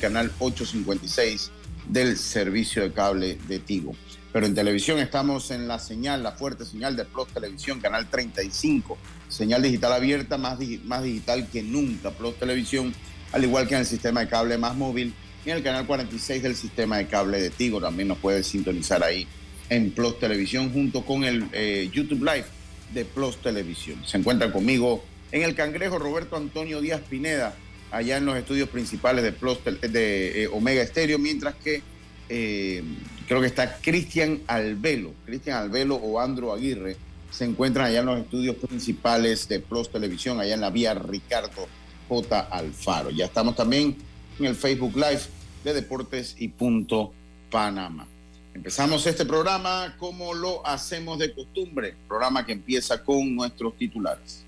canal 856 del servicio de cable de Tigo. Pero en televisión estamos en la señal, la fuerte señal de Plus Televisión, canal 35, señal digital abierta, más, más digital que nunca. Plus Televisión, al igual que en el sistema de cable más móvil, y en el canal 46 del sistema de cable de Tigo. También nos puede sintonizar ahí en Plus Televisión junto con el eh, YouTube Live de Plus Televisión. Se encuentra conmigo en el Cangrejo Roberto Antonio Díaz Pineda, allá en los estudios principales de, Plus, de eh, Omega Estéreo, mientras que eh, creo que está Cristian Albelo, Cristian Albelo o Andro Aguirre, se encuentran allá en los estudios principales de Plus Televisión, allá en la vía Ricardo J. Alfaro. Ya estamos también en el Facebook Live de Deportes y Punto Panamá. Empezamos este programa como lo hacemos de costumbre, programa que empieza con nuestros titulares.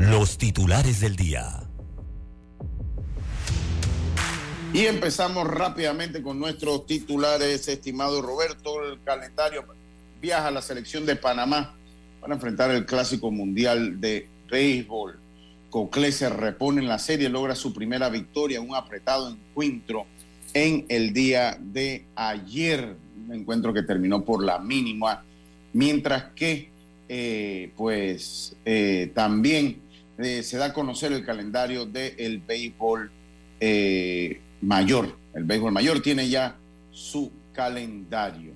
Los titulares del día. Y empezamos rápidamente con nuestros titulares, estimado Roberto. El calendario viaja a la selección de Panamá para enfrentar el Clásico Mundial de Béisbol. Cocle se repone en la serie, logra su primera victoria, un apretado encuentro en el día de ayer, un encuentro que terminó por la mínima, mientras que eh, pues eh, también eh, se da a conocer el calendario del béisbol mayor. El béisbol mayor tiene ya su calendario.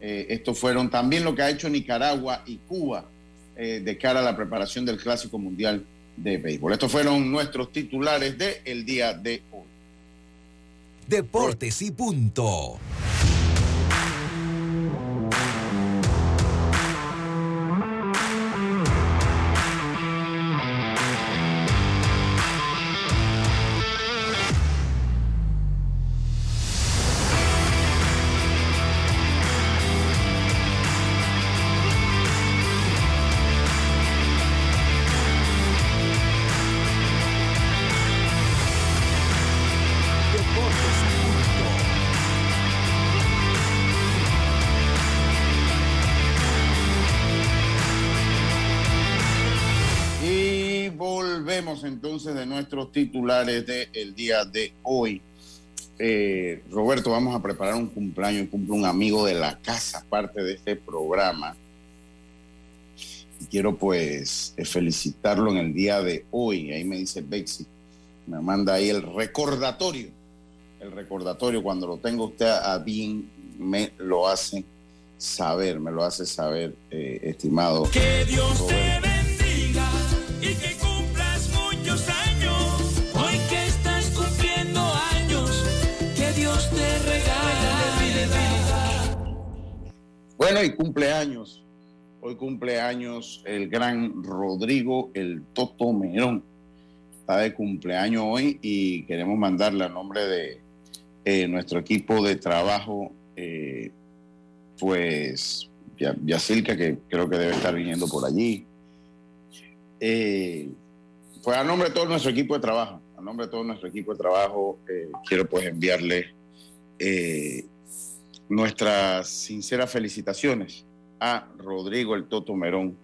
estos fueron también lo que ha hecho Nicaragua y Cuba de cara a la preparación del Clásico Mundial de Béisbol. Estos fueron nuestros titulares del día de hoy. Deportes y punto. Entonces de nuestros titulares del día de hoy. Eh, Roberto, vamos a preparar un cumpleaños, cumple un amigo de la casa, parte de este programa. Y quiero pues eh, felicitarlo en el día de hoy. Ahí me dice Bexi, me manda ahí el recordatorio. El recordatorio, cuando lo tengo usted a bien, me lo hace saber, me lo hace saber, eh, estimado. Que Dios te Bueno, y cumpleaños. Hoy cumpleaños el gran Rodrigo el Toto Merón. Está de cumpleaños hoy y queremos mandarle a nombre de eh, nuestro equipo de trabajo, eh, pues Yacilca, que creo que debe estar viniendo por allí. Eh, pues a nombre de todo nuestro equipo de trabajo, a nombre de todo nuestro equipo de trabajo, quiero pues enviarle nuestras sinceras felicitaciones a Rodrigo el Toto Merón,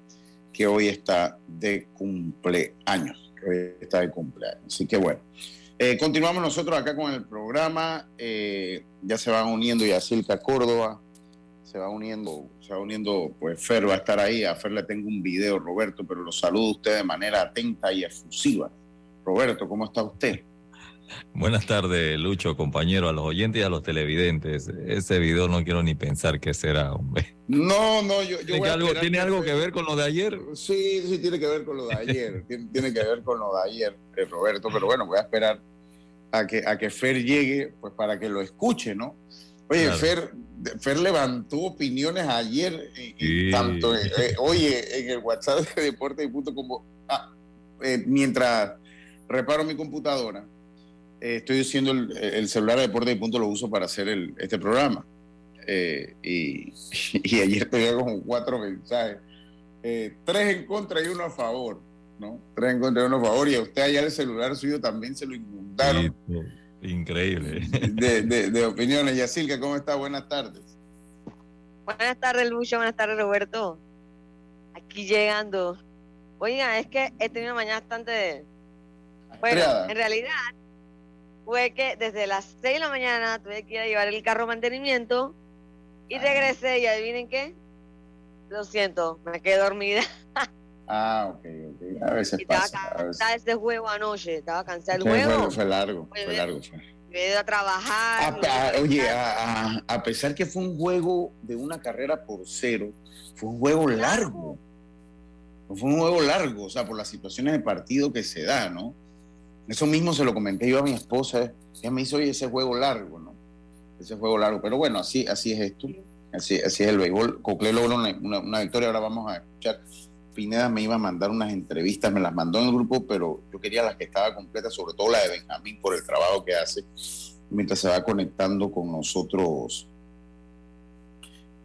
que hoy está de cumpleaños, hoy está de cumpleaños. Así que bueno, eh, continuamos nosotros acá con el programa. Eh, ya se van uniendo Yacilca Córdoba, se va uniendo, se va uniendo, pues Fer va a estar ahí. A Fer le tengo un video, Roberto, pero lo saludo usted de manera atenta y efusiva. Roberto, ¿cómo está usted? Buenas tardes, Lucho, compañero, a los oyentes y a los televidentes. Ese video no quiero ni pensar qué será, hombre. No, no, yo. ¿Tiene, algo, ¿tiene algo que ver con lo de ayer? Sí, sí, tiene que ver con lo de ayer. tiene, que ver con lo de ayer, eh, Roberto, pero bueno, voy a esperar a que, a que Fer llegue, pues para que lo escuche, ¿no? Oye, Fer, Fer levantó opiniones ayer, y, tanto, eh, eh, oye, en el WhatsApp de Deporte y Punto como, ah, mientras reparo mi computadora eh, estoy diciendo el, celular de Deporte y Punto lo uso para hacer este programa. Eh, y, ayer tenía como cuatro mensajes. Eh, tres en contra y uno a favor, ¿no? Tres en contra y uno a favor. Y a usted allá el celular suyo también se lo inundaron. increíble. De, de, de opiniones. Yacilca, ¿cómo está? Buenas tardes. Buenas tardes, Lucho. Buenas tardes, Roberto. Aquí llegando. Oiga, es que he tenido una mañana bastante... Bueno, en realidad fue que desde las 6 de la mañana tuve que ir a llevar el carro a mantenimiento y regresé y adivinen qué. Lo siento, me quedé dormida. Ah, ok, ok. A veces Y estaba pasa. a veces. cansada de ese juego anoche. Estaba cansada Sí, juego. fue, fue largo, Oye, fue largo. fue. Me he ido a trabajar. A- me he ido a- a- oye, a, a- a pesar que fue un juego de una carrera por cero, fue un juego largo. Fue un juego largo, o sea, por las situaciones de partido que se da, ¿no? Eso mismo se lo comenté yo a mi esposa. Ella me hizo, ese juego largo, ¿no? Ese juego largo. Pero bueno, así, así es esto. Así, así es el béisbol. Cocle logró una, una- una victoria. Ahora vamos a escuchar. Pineda me iba a mandar unas entrevistas, me las mandó en el grupo, pero yo quería las que estaba completas, sobre todo la de Benjamín, por el trabajo que hace mientras se va conectando con nosotros.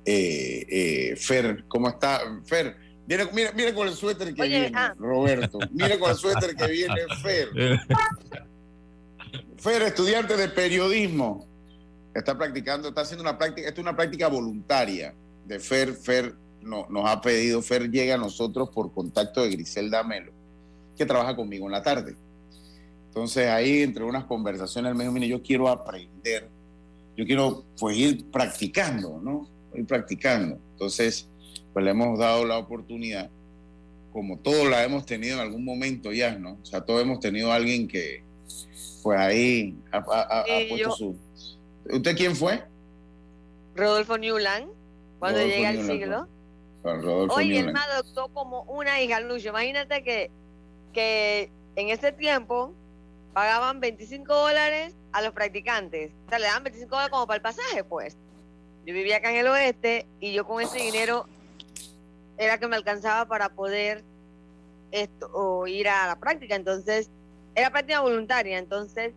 Eh, eh, Fer, ¿cómo está? Fer, mire, mire, mire con el suéter que Oye, viene, ah. Roberto. Mire con el suéter que viene, Fer. Fer, estudiante de periodismo, está practicando, está haciendo una práctica, esto es una práctica voluntaria de Fer. Fer no- nos ha pedido, Fer llega a nosotros por contacto de Griselda Melo, que trabaja conmigo en la tarde. Entonces ahí entre unas conversaciones él me dijo, mire, yo quiero aprender, yo quiero pues ir practicando, ¿no? Ir practicando. Entonces, pues le hemos dado la oportunidad, como todos la hemos tenido en algún momento ya, ¿no? O sea, todos hemos tenido a alguien que pues ahí ha, puesto yo- su... ¿Usted quién fue? Rodolfo Newland, cuando Rodolfo llega el Newland, siglo. Juan Rodolfo él Newland. me adoptó como una hija, Lucho. Imagínate que, que en ese tiempo pagaban 25 dólares a los practicantes. O sea, le daban 25 dólares como para el pasaje, pues. Yo vivía acá en el oeste y yo con ese dinero era que me alcanzaba para poder esto, ir a la práctica. Entonces, era práctica voluntaria. Entonces,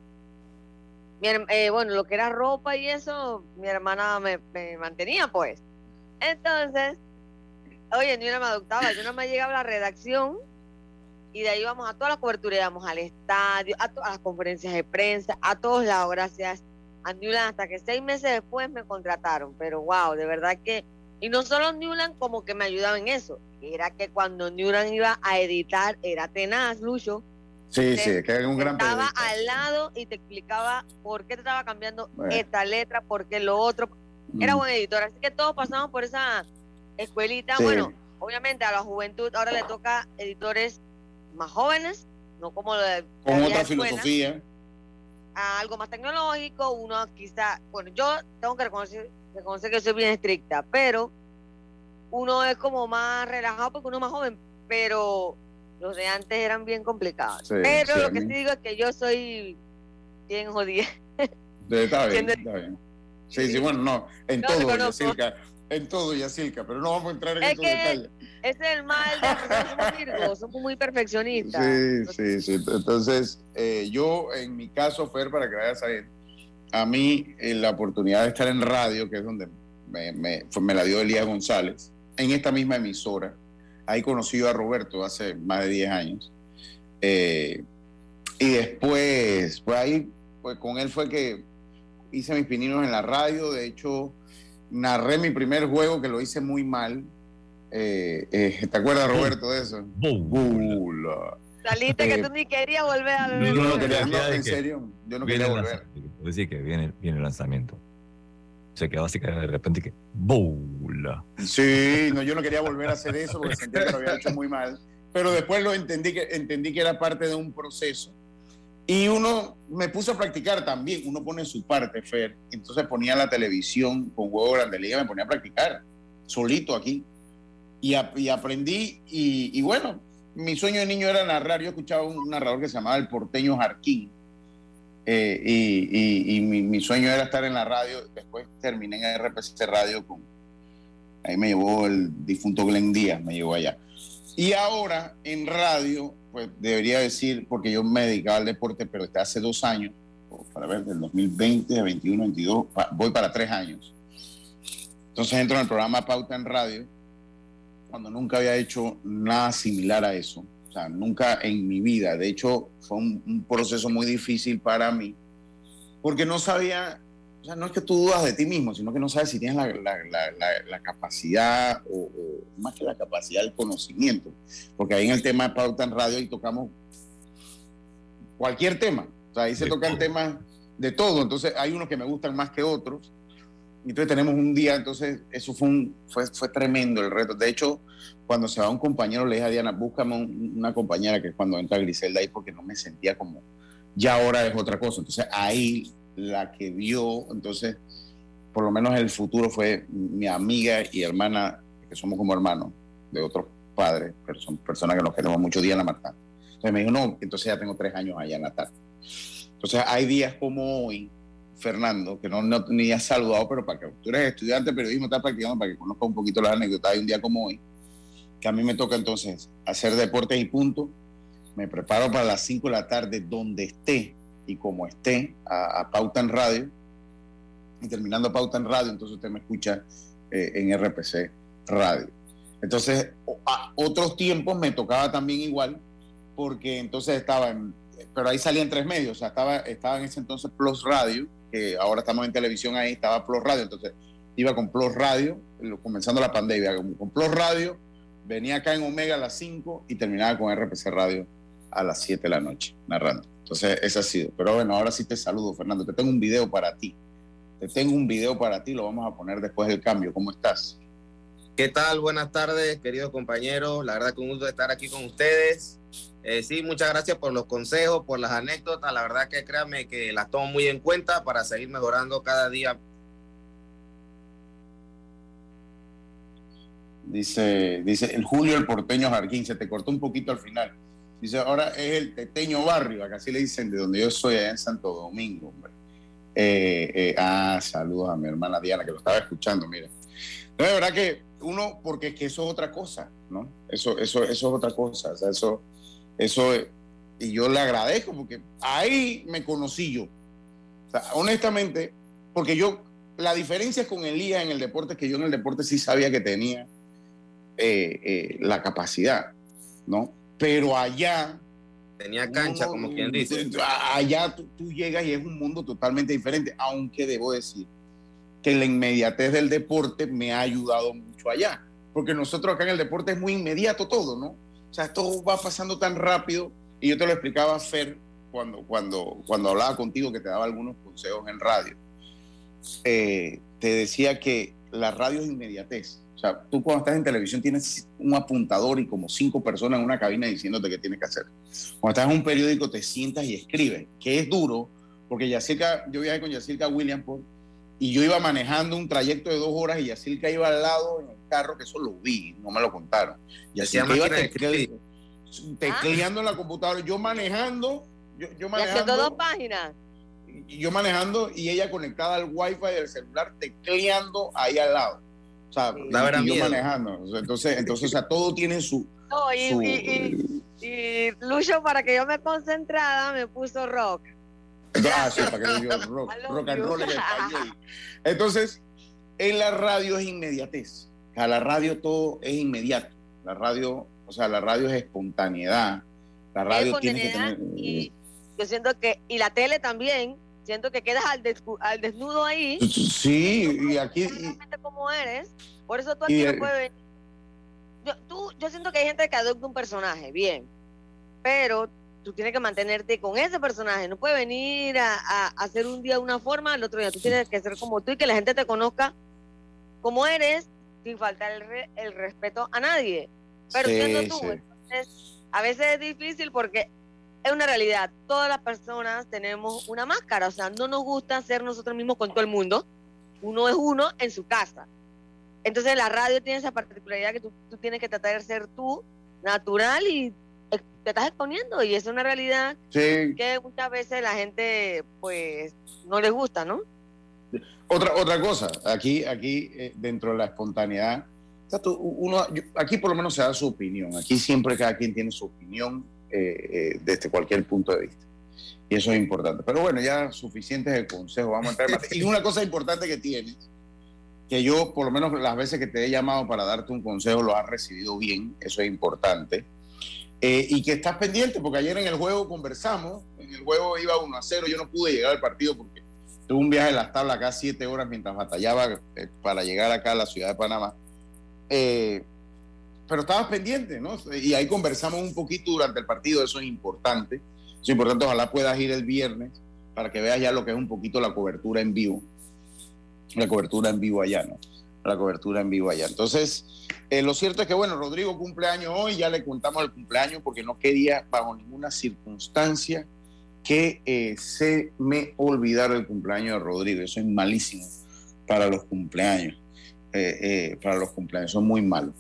mi eh, bueno, lo que era ropa y eso, mi hermana me, mantenía, pues. Entonces, Oye, ni una me adoptaba, yo no me llegaba a la redacción y de ahí íbamos a todas las coberturas, íbamos al estadio, a, to- a las conferencias de prensa, a todos lados, gracias a Newland, hasta que seis meses después me contrataron, pero wow, de verdad que, y no solo Newland como que me ayudaba en eso, era que cuando Newland iba a editar, era tenaz, Lucho, Sí, sí, que es un gran estaba periodista. al lado y te explicaba por qué te estaba cambiando Bueno. esta letra, por qué lo otro, era Mm. buen editor, así que todos pasamos por esa escuelita. Sí. Bueno, obviamente a la juventud ahora le toca editores más jóvenes, no como lo de Con otra escuela, filosofía. a algo más tecnológico, uno quizá, bueno, yo tengo que reconocer, reconocer que soy bien estricta, pero uno es como más relajado porque uno es más joven, pero los de antes eran bien complicados. Sí, pero sí, lo que sí digo es que yo soy bien jodida. Está bien, está bien. Sí, sí, bueno, no, en No, todo. Yacilca, en todo, Yacilca, pero no vamos a entrar en Es esos detalles. Ese es el mal de somos virgos, somos muy perfeccionistas. Sí, sí, sí. Entonces, eh, yo, en mi caso, Fer, para que vayas a saber, a mí eh, la oportunidad de estar en radio, que es donde me, me- fue- me la dio Elías González, en esta misma emisora, ahí conocí a Roberto hace más de 10 años. Eh, y después, pues ahí, pues con él fue que hice mis pininos en la radio, de hecho, narré mi primer juego que lo hice muy mal. Eh, eh, ¿Te acuerdas, Roberto, de eso? Bula. Saliste que tú ni querías volver a. Yo no no, quería, no, en que serio, yo no viene quería el volver. lanzamiento. Puedo decir que viene, viene el lanzamiento. Se quedó así que de repente que ¡Bola! Sí, no, yo no quería volver a hacer eso porque sentía que lo había hecho muy mal. Pero después lo entendí que, entendí que era parte de un proceso. Y uno me puso a practicar también. Uno pone su parte, Fer. Entonces ponía la televisión con Juego Grande Liga, me ponía a practicar solito aquí. Y, a- y aprendí. Y, y bueno, mi sueño de niño era narrar. Yo escuchaba un narrador que se llamaba El Porteño Jarquín. Eh, y mi, sueño era estar en la radio. Después terminé en RPC Radio con, Ahí me llevó el difunto Glenn Díaz, me llevó allá. Y ahora en radio, pues debería decir, porque yo me dedicaba al deporte, pero desde hace dos años, para ver, del 2020, 21, 22, pa- voy para tres años. Entonces entro en el programa Pauta en Radio, cuando nunca había hecho nada similar a eso. O sea, nunca en mi vida. De hecho, fue un, un proceso muy difícil para mí, porque no sabía o sea, no es que tú dudas de ti mismo, sino que no sabes si tienes la, la- la- capacidad o, o más que la capacidad, el conocimiento. Porque ahí en el tema de Pauta en Radio ahí tocamos cualquier tema. O sea, ahí se tocan temas de todo. Entonces hay unos que me gustan más que otros. Entonces tenemos un día, entonces eso fue, un, fue, fue tremendo el reto. De hecho, cuando se va un compañero, le dije a Diana, búscame un- una compañera que es cuando entra Griselda ahí, porque no me sentía como, ya ahora es otra cosa. Entonces ahí la que vio, entonces, por lo menos el futuro fue mi amiga y hermana, que somos como hermanos de otros padres, pero son personas que nos queremos mucho, Diana Martán. Entonces me dijo, no, entonces ya tengo tres años allá en la tarde. Entonces hay días como hoy, Fernando, que no, no ni has saludado, pero para que tú eres estudiante de periodismo, estás practicando para que conozca un poquito las anécdotas. Hay un día como hoy, que a mí me toca entonces hacer deportes y punto. Me preparo para las 5 de la tarde, donde esté y como esté, a, a Pauta en Radio. Y terminando Pauta en Radio, entonces usted me escucha eh, en RPC Radio. Entonces, a otros tiempos me tocaba también igual, porque entonces estaba en, pero ahí salían tres medios, o sea, estaba, estaba en ese entonces Plus Radio, que ahora estamos en televisión ahí, estaba Plus Radio, entonces iba con Plus Radio, comenzando la pandemia, con, con Plus Radio, venía acá en Omega a las 5 y terminaba con RPC Radio a las 7 de la noche, narrando. Entonces, ese ha sido. Pero bueno, ahora sí te saludo, Fernando. Te tengo un video para ti. Te tengo un video para ti, lo vamos a poner después del cambio. ¿Cómo estás? ¿Qué tal? Buenas tardes, queridos compañeros. La verdad que un gusto estar aquí con ustedes. Eh, sí, muchas gracias por los consejos, por las anécdotas. La verdad que créanme que las tomo muy en cuenta para seguir mejorando cada día. Dice, dice el Julio el porteño Jarquín, se te cortó un poquito al final. Dice, ahora es el teteño barrio, acá así le dicen de donde yo soy, allá en Santo Domingo, hombre. Eh, eh, ah, saludos a mi hermana Diana, que lo estaba escuchando, mira. No, de verdad que uno, porque es que eso es otra cosa, ¿no? Eso, eso, eso es otra cosa, o sea, eso, eso, es- y yo le agradezco, porque ahí me conocí yo. O sea, honestamente, porque yo, la diferencia con Elías en el deporte es que yo en el deporte sí sabía que tenía eh, eh, la capacidad, ¿no? Pero allá, Tenía cancha, uno- como quien dice. Allá tú, tú llegas y es un mundo totalmente diferente, aunque debo decir que la inmediatez del deporte me ha ayudado mucho allá, porque nosotros acá en el deporte es muy inmediato todo, ¿no? O sea, todo va pasando tan rápido y yo te lo explicaba, Fer, cuando, cuando, cuando hablaba contigo, que te daba algunos consejos en radio, eh, te decía que la radio es inmediatez. O sea, tú cuando estás en televisión tienes un apuntador y como cinco personas en una cabina diciéndote qué tienes que hacer. Cuando estás en un periódico te sientas y escribes, que es duro, porque Yacirca, yo viajé con Yacirca Williamsport y yo iba manejando un trayecto de dos horas y Yacirca iba al lado en el carro, que eso lo vi, no me lo contaron. Yacirca Hacía iba de tecleando, tecleando en la computadora, yo manejando, yo, yo Y haciendo manejando, dos páginas. y yo manejando y ella conectada al wifi del celular, tecleando ahí al lado. O sea, Sí. y- yo manejando. Entonces, entonces, o sea, todo tiene su, No, y, su- y, y, y Lucho, para que yo me concentrara, me puso rock. Sí, para que yo rock, rock and roll en español. Entonces, en la radio es inmediatez. A la radio todo es inmediato. La radio, o sea, la radio es espontaneidad. La radio tiene que tener. y yo siento que, y la tele también, siento que quedas al, descu- al desnudo ahí, Sí, y aquí. y- como eres, por eso tú Y aquí no puedes venir. Yo, tú, yo siento que hay gente que adopta un personaje, bien, pero tú tienes que mantenerte con ese personaje, no puedes venir a, a hacer un día una forma, el otro día tú tienes que ser como tú y que la gente te conozca como eres, sin faltar el, re- el respeto a nadie. Pero Sí, siendo tú, sí. entonces, a veces es difícil porque es una realidad. Todas las personas tenemos una máscara, o sea, no nos gusta ser nosotros mismos con todo el mundo. Uno es uno en su casa. Entonces la radio tiene esa particularidad que tú, tú tienes que tratar de ser tú, natural, y te estás exponiendo. Y es una realidad sí. que muchas veces la gente, pues, no les gusta, ¿no? Otra, otra cosa, aquí, aquí eh, dentro de la espontaneidad, o sea, tú- uno, yo- aquí por lo menos se da su opinión. Aquí siempre cada quien tiene su opinión eh, eh, desde cualquier punto de vista. Y eso es importante. Pero bueno, ya suficientes de consejo, vamos a entrar en materia. Y una cosa importante que tienes, que yo por lo menos las veces que te he llamado para darte un consejo lo has recibido bien, eso es importante. Eh, y que estás pendiente, porque ayer en el juego conversamos, en el juego iba 1 a 0, yo no pude llegar al partido porque tuve un viaje de las tablas acá siete horas mientras batallaba eh, para llegar acá a la ciudad de Panamá. Eh, pero estabas pendiente, ¿no? Y ahí conversamos un poquito durante el partido, eso es importante. Eso es importante, ojalá puedas ir el viernes para que veas ya lo que es un poquito la cobertura en vivo. La cobertura en vivo allá, ¿no? La cobertura en vivo allá. Entonces, eh, lo cierto es que, bueno, Rodrigo cumpleaños hoy, ya le contamos el cumpleaños porque no quería bajo ninguna circunstancia que eh, se me olvidara el cumpleaños de Rodrigo. Eso es malísimo para los cumpleaños. Eh, para los cumpleaños, son muy malos.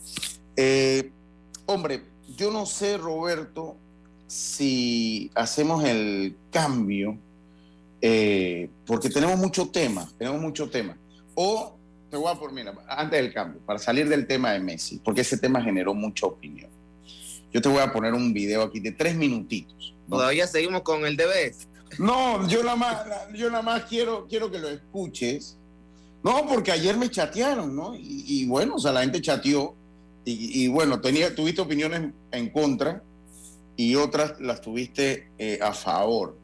Hombre, yo no sé, Roberto, si hacemos el cambio, porque tenemos mucho tema, tenemos mucho tema. O te voy a poner, mira, antes del cambio, para salir del tema de Messi, porque ese tema generó mucha opinión. Yo te voy a poner un video aquí de tres minutitos. ¿no? Todavía seguimos con el DB. No, yo nada más, yo nada más quiero, quiero que lo escuches. No, porque ayer me chatearon, ¿no? Y, y bueno, o sea, la gente chateó. Y, y bueno, tenía, tuviste opiniones en contra y otras las tuviste eh, a favor.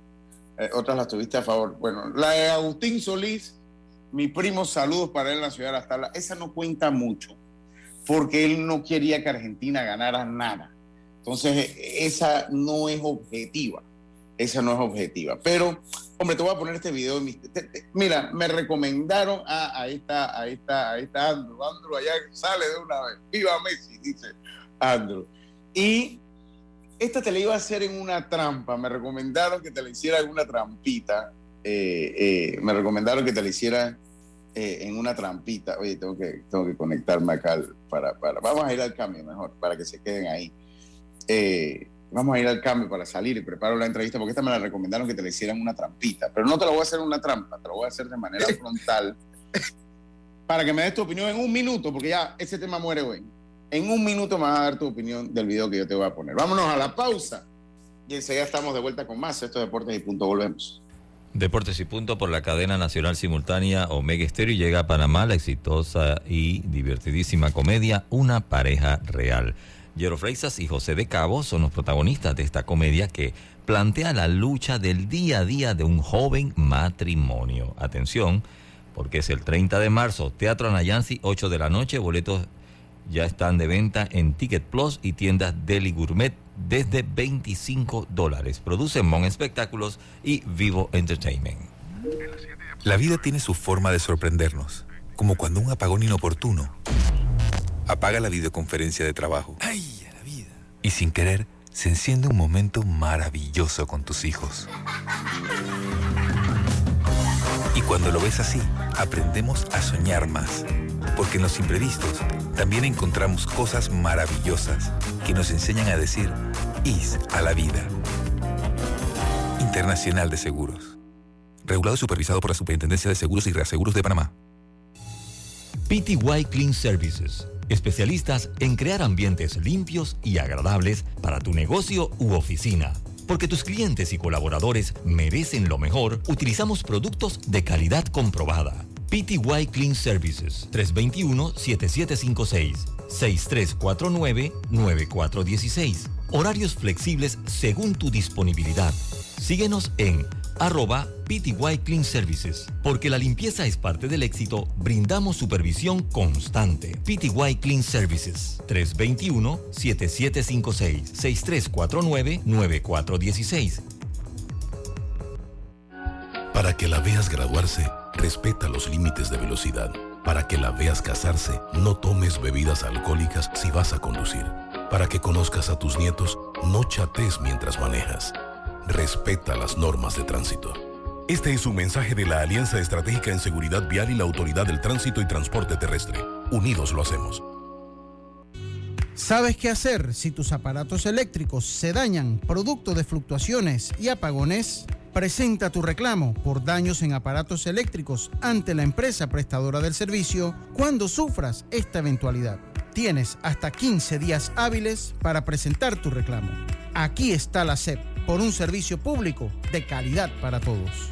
Eh, otras las tuviste a favor. Bueno, la de Agustín Solís, mi primo, saludos para él en la ciudad de Las. Esa no cuenta mucho, porque él no quería que Argentina ganara nada. Entonces, esa no es objetiva. Esa no es objetiva. Pero, hombre, te voy a poner este video. mira, me recomendaron a, a esta, a esta, a esta Andrew. Andrew allá sale de una vez. Viva Messi, dice Andrew. Y esta te la iba a hacer en una trampa. Me recomendaron que te la hiciera en una trampita. Eh, eh, me recomendaron que te la hiciera eh, en una trampita. Oye, tengo que, tengo que conectarme acá al- para, para. Vamos a ir al cambio mejor, para que se queden ahí. Eh, vamos a ir al cambio para salir y preparo la entrevista, porque esta me la recomendaron que te la hicieran una trampita. Pero no te la voy a hacer en una trampa, te la voy a hacer de manera frontal. para que me des tu opinión en un minuto, porque ya ese tema muere hoy. En un minuto me vas a dar tu opinión del video que yo te voy a poner. Vámonos a la pausa. Y enseguida estamos de vuelta con más. Esto es Deportes y Punto. Volvemos. Deportes y Punto por la cadena nacional simultánea Omega Estéreo llega a Panamá la exitosa y divertidísima comedia Una pareja real. Jero Freixas y José de Cabo son los protagonistas de esta comedia que plantea la lucha del día a día de un joven matrimonio. Atención, porque es el 30 de marzo, Teatro Anayansi, 8 de la noche, boletos ya están de venta en Ticket Plus y tiendas Deli Gourmet desde 25 dólares. Producen Mon Espectáculos y Vivo Entertainment. La vida tiene su forma de sorprendernos, como cuando un apagón inoportuno apaga la videoconferencia de trabajo. ¡Ay, a la vida! Y sin querer, se enciende un momento maravilloso con tus hijos. Y cuando lo ves así, aprendemos a soñar más, porque en los imprevistos también encontramos cosas maravillosas que nos enseñan a decir IS a la vida. Internacional de Seguros. Regulado y supervisado por la Superintendencia de Seguros y Reaseguros de Panamá. PTY Clean Services. Especialistas en crear ambientes limpios y agradables para tu negocio u oficina. Porque tus clientes y colaboradores merecen lo mejor, utilizamos productos de calidad comprobada. PTY Clean Services 321-7756 6349-9416. Horarios flexibles según tu disponibilidad. Síguenos en arroba PTY Clean Services. Porque la limpieza es parte del éxito, brindamos supervisión constante. PTY Clean Services 321-7756-6349-9416. Para que la veas graduarse, respeta los límites de velocidad. Para que la veas casarse, no tomes bebidas alcohólicas si vas a conducir. Para que conozcas a tus nietos, no chates mientras manejas. Respeta las normas de tránsito. Este es un mensaje de la Alianza Estratégica en Seguridad Vial y la Autoridad del Tránsito y Transporte Terrestre. Unidos lo hacemos. ¿Sabes qué hacer si tus aparatos eléctricos se dañan producto de fluctuaciones y apagones? Presenta tu reclamo por daños en aparatos eléctricos ante la empresa prestadora del servicio cuando sufras esta eventualidad. Tienes hasta 15 días hábiles para presentar tu reclamo. Aquí está la SEP por un servicio público de calidad para todos.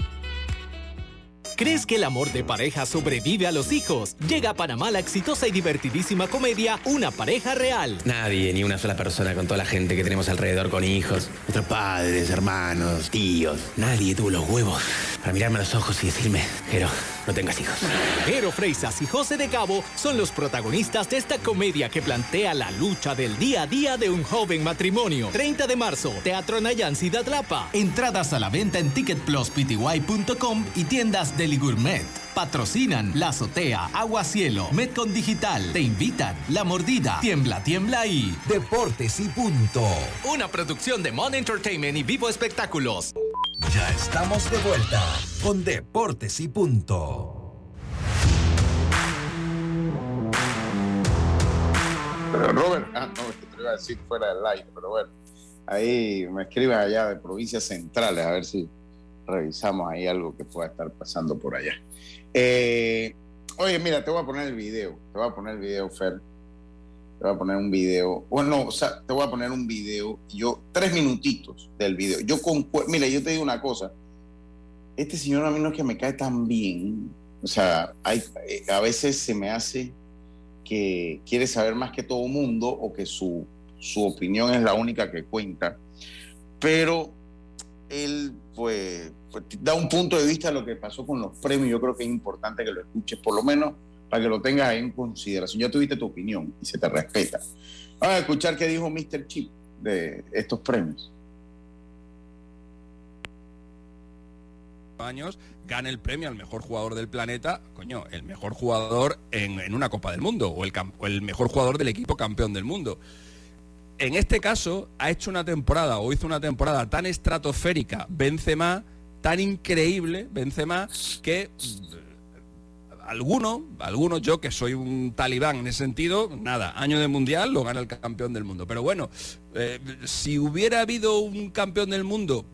¿Crees que el amor de pareja sobrevive a los hijos? Llega a Panamá la exitosa y divertidísima comedia Una pareja real. Nadie, ni una sola persona con toda la gente que tenemos alrededor con hijos, nuestros padres, hermanos, tíos. Nadie tuvo los huevos para mirarme a los ojos y decirme, Jero, no tengas hijos. Jero Freisas y José de Cabo son los protagonistas de esta comedia que plantea la lucha del día a día de un joven matrimonio. 30 de marzo, Teatro Nayan Ciudad Lapa. Entradas a la venta en ticketpluspty.com y tiendas Gourmet. Patrocinan La Azotea, Agua Cielo, Metcon Digital. Te invitan La Mordida, Tiembla, Tiembla y Deportes y Punto. Una producción de Mon Entertainment y Vivo Espectáculos. Ya estamos de vuelta con Deportes y Punto. Pero Robert, ah, no, te iba a decir fuera del aire, pero bueno, ahí me escriben allá de provincias centrales, a ver si revisamos ahí algo que pueda estar pasando por allá. Eh, oye, mira, te voy a poner el video, te voy a poner el video, Fer. Te voy a poner un video, bueno, o sea, te voy a poner un video, yo, tres minutitos del video. Yo con, mira, yo te digo una cosa, este señor a mí no es que me cae tan bien, o sea, hay, eh, a veces se me hace que quiere saber más que todo mundo o que su, su opinión es la única que cuenta, pero él pues, pues, da un punto de vista de lo que pasó con los premios, yo creo que es importante que lo escuches, por lo menos para que lo tengas en consideración. Ya tuviste tu opinión y se te respeta. Vamos a escuchar qué dijo Mr. Chip de estos premios. años gana el premio al mejor jugador del planeta, coño, el mejor jugador en, en una Copa del Mundo o el, o el mejor jugador del equipo campeón del mundo. En este caso, ha hecho una temporada o hizo una temporada tan estratosférica, Benzema, tan increíble, Benzema, que alguno, algunos yo que soy un talibán en ese sentido, nada, año de mundial lo gana el campeón del mundo. Pero bueno, eh, si hubiera habido un campeón del mundo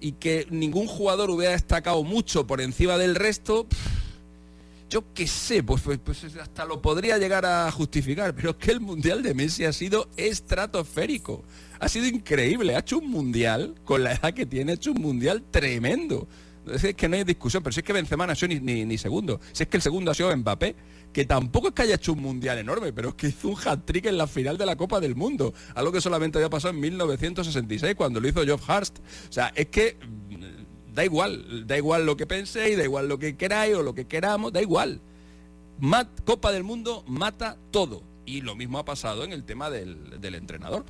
y que ningún jugador hubiera destacado mucho por encima del resto, yo qué sé, pues, pues, pues, hasta lo podría llegar a justificar, pero es que el mundial de Messi ha sido estratosférico. Ha sido increíble, ha hecho un mundial, con la edad que tiene, ha hecho un mundial tremendo. Es que no hay discusión, pero si es que Benzema no ha sido ni, ni, segundo. Si es que el segundo ha sido Mbappé, que tampoco es que haya hecho un mundial enorme, pero es que hizo un hat-trick en la final de la Copa del Mundo. Algo que solamente había pasado en 1966, cuando lo hizo Geoff Hurst. O sea, es que mm, da igual, da igual lo que penséis, da igual lo que queráis o lo que queramos, da igual. Copa del Mundo mata todo. Y lo mismo ha pasado en el tema del, del entrenador.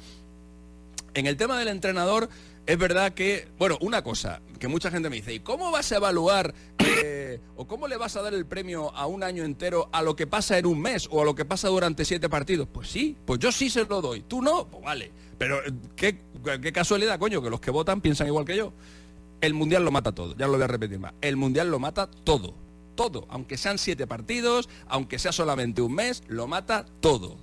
En el tema del entrenador, es verdad que, bueno, una cosa que mucha gente me dice, ¿y cómo vas a evaluar eh, o cómo le vas a dar el premio a un año entero a lo que pasa en un mes o a lo que pasa durante siete partidos? Pues sí, pues yo sí se lo doy, tú no, pues vale. Pero eh, qué, qué casualidad, coño, que los que votan piensan igual que yo. El Mundial lo mata todo, ya lo voy a repetir más. El Mundial lo mata todo, todo. Aunque sean siete partidos, aunque sea solamente un mes, lo mata todo.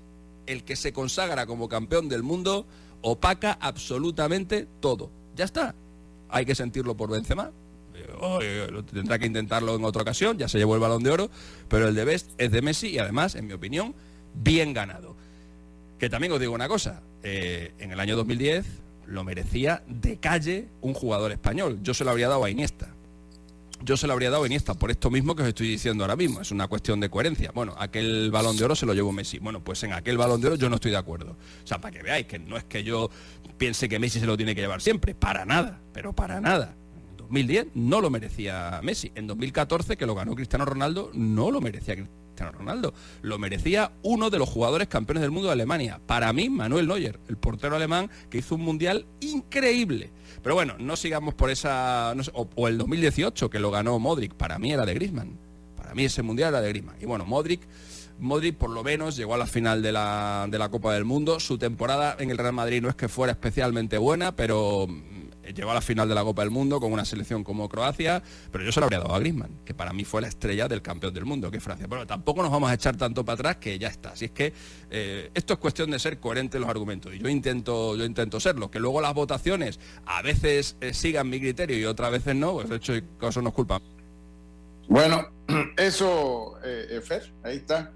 El que se consagra como campeón del mundo opaca absolutamente todo. Ya está. Hay que sentirlo por Benzema. tendrá que intentarlo en otra ocasión, ya se llevó el balón de oro, pero el de Best es de Messi y además, en mi opinión, bien ganado. Que también os digo una cosa, eh, en el año 2010 lo merecía de calle un jugador español. Yo se lo habría dado a Iniesta yo se lo habría dado a Iniesta, por esto mismo que os estoy diciendo ahora mismo. Es una cuestión de coherencia. Bueno, aquel balón de oro se lo llevó Messi. Bueno, pues en aquel balón de oro yo no estoy de acuerdo. O sea, para que veáis que no es que yo piense que Messi se lo tiene que llevar siempre, para nada, pero para nada. En 2010 no lo merecía Messi. En 2014, que lo ganó Cristiano Ronaldo, no lo merecía Cristiano Ronaldo. Lo merecía uno de los jugadores campeones del mundo de Alemania. Para mí, Manuel Neuer, el portero alemán que hizo un mundial increíble pero bueno, no sigamos por esa... o, el 2018, que lo ganó Modric, para mí era de Griezmann. Para mí ese mundial era de Griezmann. Y bueno, Modric... Modric por lo menos llegó a la final de la, de la Copa del Mundo. Su temporada en el Real Madrid no es que fuera especialmente buena, pero llegó a la final de la Copa del Mundo con una selección como Croacia, pero yo se lo habría dado a Griezmann, que para mí fue la estrella del campeón del mundo, que es Francia. Pero tampoco nos vamos a echar tanto para atrás que ya está. Así es que eh, esto es cuestión de ser coherente en los argumentos. Y yo intento, yo intento serlo. Que luego las votaciones a veces eh, sigan mi criterio y otras veces no, pues de hecho eso nos culpa. Bueno, eso, eh, Fer, ahí está.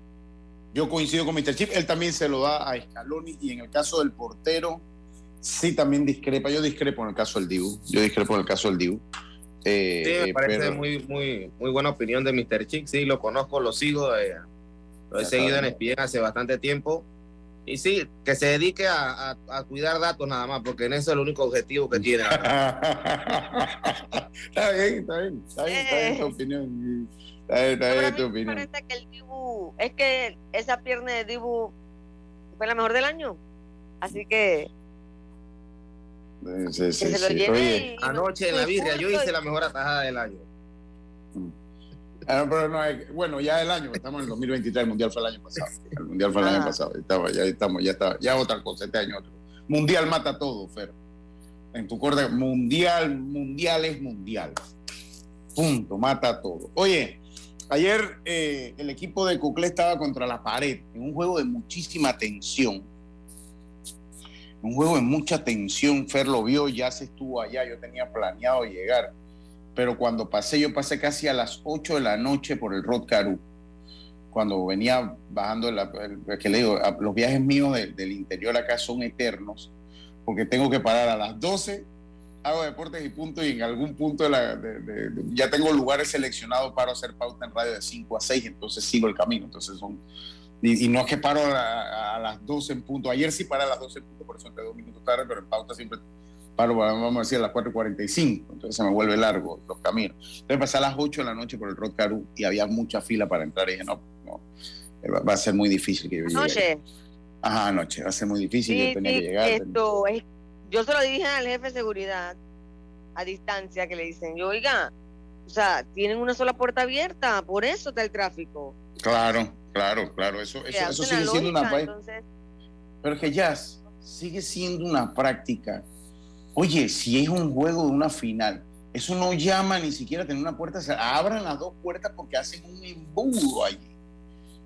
Yo coincido con Mr. Chip, él también se lo da a Scaloni y en el caso del portero, sí también discrepa. Yo discrepo en el caso del Dibu. Yo discrepo en el caso del Dibu. Eh, sí, me parece muy, muy, muy buena opinión de Mr. Chick. Sí, lo conozco, lo sigo. Eh, lo he seguido en ESPN hace bastante tiempo. Y sí, que se dedique a, a- a cuidar datos nada más, porque en eso es el único objetivo que tiene. está bien, está bien, está bien, está bien tu opinión. Está bien, está Pero a bien mí tu me opinión. parece que el Dibu, es que esa pierna de Dibu fue la mejor del año. Así que Sí, sí, sí, que se lo sí. lleve Oye, y- Anoche en la birria yo hice la mejor atajada del año. ah, pero no, es- bueno, ya el año, estamos en el 2023, el mundial fue el año pasado. El mundial fue el año Ah. pasado. Estaba, ya estamos, ya está, ya otra cosa, este año otro. Mundial mata todo, Fer. En tu corte, mundial, mundial es mundial. Punto, mata todo. Oye, ayer eh, el equipo de Cuclé estaba contra la pared en un juego de muchísima tensión. Un juego de mucha tensión. Fer lo vio, ya se estuvo allá. Yo tenía planeado llegar. Pero cuando pasé, yo pasé casi a las 8 de la noche por el Rod Caru. Cuando venía bajando, la, el- que le digo, los viajes míos de- del interior acá son eternos. Porque tengo que parar a las 12 hago deportes y punto y en algún punto de la, de- ya tengo lugares seleccionados para hacer pauta en radio de 5 a 6, entonces sigo el camino. Entonces son, y, y no es que paro a, a las 12 en punto. Ayer sí paré a las 12 en punto, por eso entré dos minutos tarde, pero en pauta siempre paro, vamos a decir, a las 4.45. Entonces se me vuelve largo los caminos. Entonces pasé a las 8 de la noche por el Rock Caru y había mucha fila para entrar y dije, no, no, va, a ser muy difícil que yo llegue. Anoche. Ajá, anoche, va a ser muy difícil, yo Sí, tenía sí, que llegar. esto es, yo se lo dije al jefe de seguridad a distancia que le dicen, yo, oiga, o sea, tienen una sola puerta abierta, por eso está el tráfico. Claro, claro, claro, eso, eso, eso sigue siendo una entonces, Pero es que jazz sigue siendo una práctica. Oye, si es un juego de una final, eso no llama ni siquiera a tener una puerta. cerrada. Abran las dos puertas porque hacen un embudo allí.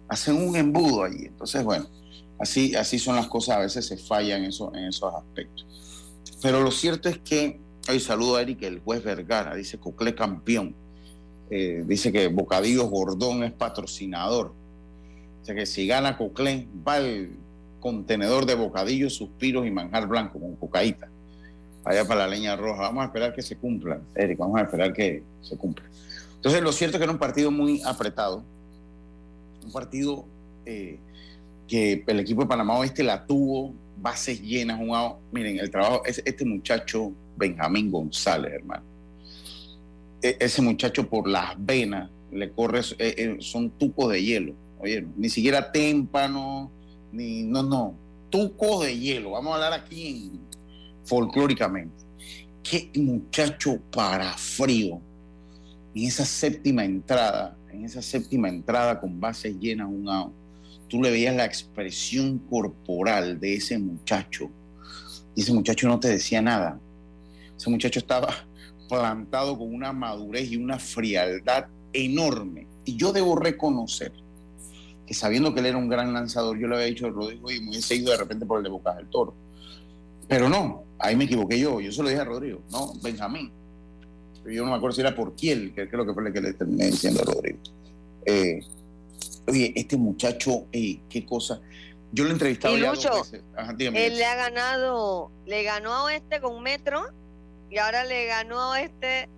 Hacen un embudo allí. Entonces, bueno, así, así son las cosas. A veces se fallan eso, en esos aspectos. Pero lo cierto es que, hoy saludo a Eric, el juez Vergara, dice Coclé campeón. Eh, dice que Bocadillos Gordón es patrocinador. O sea que si gana Coclé, va el contenedor de bocadillos, suspiros y manjar blanco con cocaíta. Allá para la leña roja. Vamos a esperar que se cumpla, Eric. Vamos a esperar que se cumpla. Entonces, lo cierto es que era un partido muy apretado. Un partido eh, que el equipo de Panamá Oeste la tuvo, bases llenas, out. Miren, el trabajo, es este muchacho Benjamín González, hermano. E- ese muchacho por las venas le corre, eh, eh, son tucos de hielo. Ni siquiera témpano, ni, no, no, tucos de hielo. Vamos a hablar aquí en- folclóricamente. Qué muchacho para frío. En esa séptima entrada, en esa séptima entrada con bases llenas, un out, tú le veías la expresión corporal de ese muchacho. Y ese muchacho no te decía nada. Ese muchacho estaba plantado con una madurez y una frialdad enorme. Y yo debo reconocer que sabiendo que él era un gran lanzador, yo le había dicho a Rodrigo y me hubiese ido de repente por el de Bocas del Toro. Pero no, ahí me equivoqué yo. Yo se lo dije a Rodrigo, no, Benjamín. Yo no me acuerdo si era por quién, que creo que fue el que le terminé diciendo a Rodrigo. Eh, oye, este muchacho, qué cosa. Yo lo he entrevistado Y ya Lucho, dos veces. Ajá, dígame. él le ha ganado, le ganó a Oeste con Metro y ahora le ganó a Oeste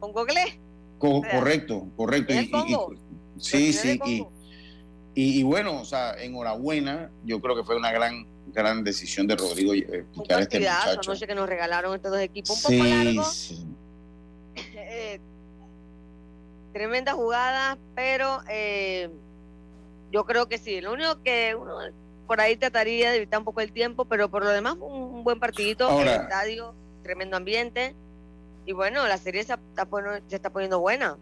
con Google. Co- correcto, correcto. ¿Es Y- sí, ¿Lo sí. Y? Y- y bueno, o sea, enhorabuena. Yo creo que fue una gran, gran decisión de Rodrigo eh, Un a este muchacho. anoche que nos regalaron estos dos equipos. Un poco largo, sí. eh, tremenda jugada, pero eh, yo creo que sí. Lo único que uno por ahí trataría de evitar un poco el tiempo, pero por lo demás un, un buen partidito. Ahora- el estadio, tremendo ambiente. Y bueno, la serie se está, poniendo- se está poniendo buena.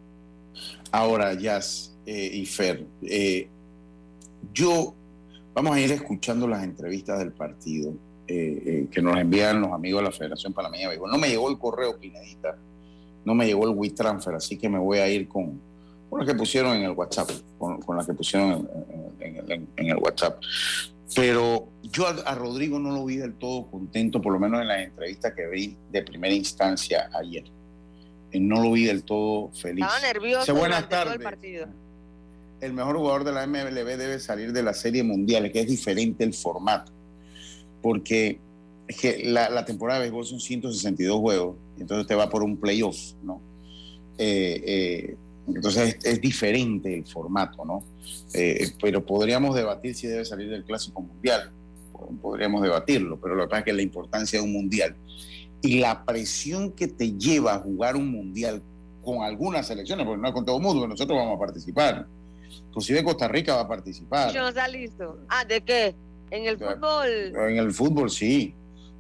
Ahora, Jazz eh, y Fer, eh, yo vamos a ir escuchando las entrevistas del partido eh, eh, que nos envían los amigos de la Federación Panameña de Béisbol. No me llegó el correo, Pinedita, no me llegó el WeTransfer, así que me voy a ir con, con la que pusieron en el WhatsApp, con, con la que pusieron en, en- en- en- en el WhatsApp. Pero yo a, a Rodrigo no lo vi del todo contento, por lo menos en las entrevistas que vi de primera instancia ayer. Eh, No lo vi del todo feliz. Estaba nervioso buenas tardes. El mejor jugador de la MLB debe salir de la serie mundial, que es diferente el formato. Porque la, temporada de béisbol son 162 juegos, entonces te va por un playoff, ¿no? Eh, eh, entonces es, es diferente el formato, ¿no? Eh, pero podríamos debatir si debe salir del clásico mundial. podríamos debatirlo, pero lo que pasa es que la importancia de un mundial y la presión que te lleva a jugar un mundial con algunas selecciones, porque no es con todo el mundo, nosotros vamos a participar. Inclusive Costa Rica va a participar. Yo no está listo. Ah, ¿de qué? En el fútbol. En el fútbol sí.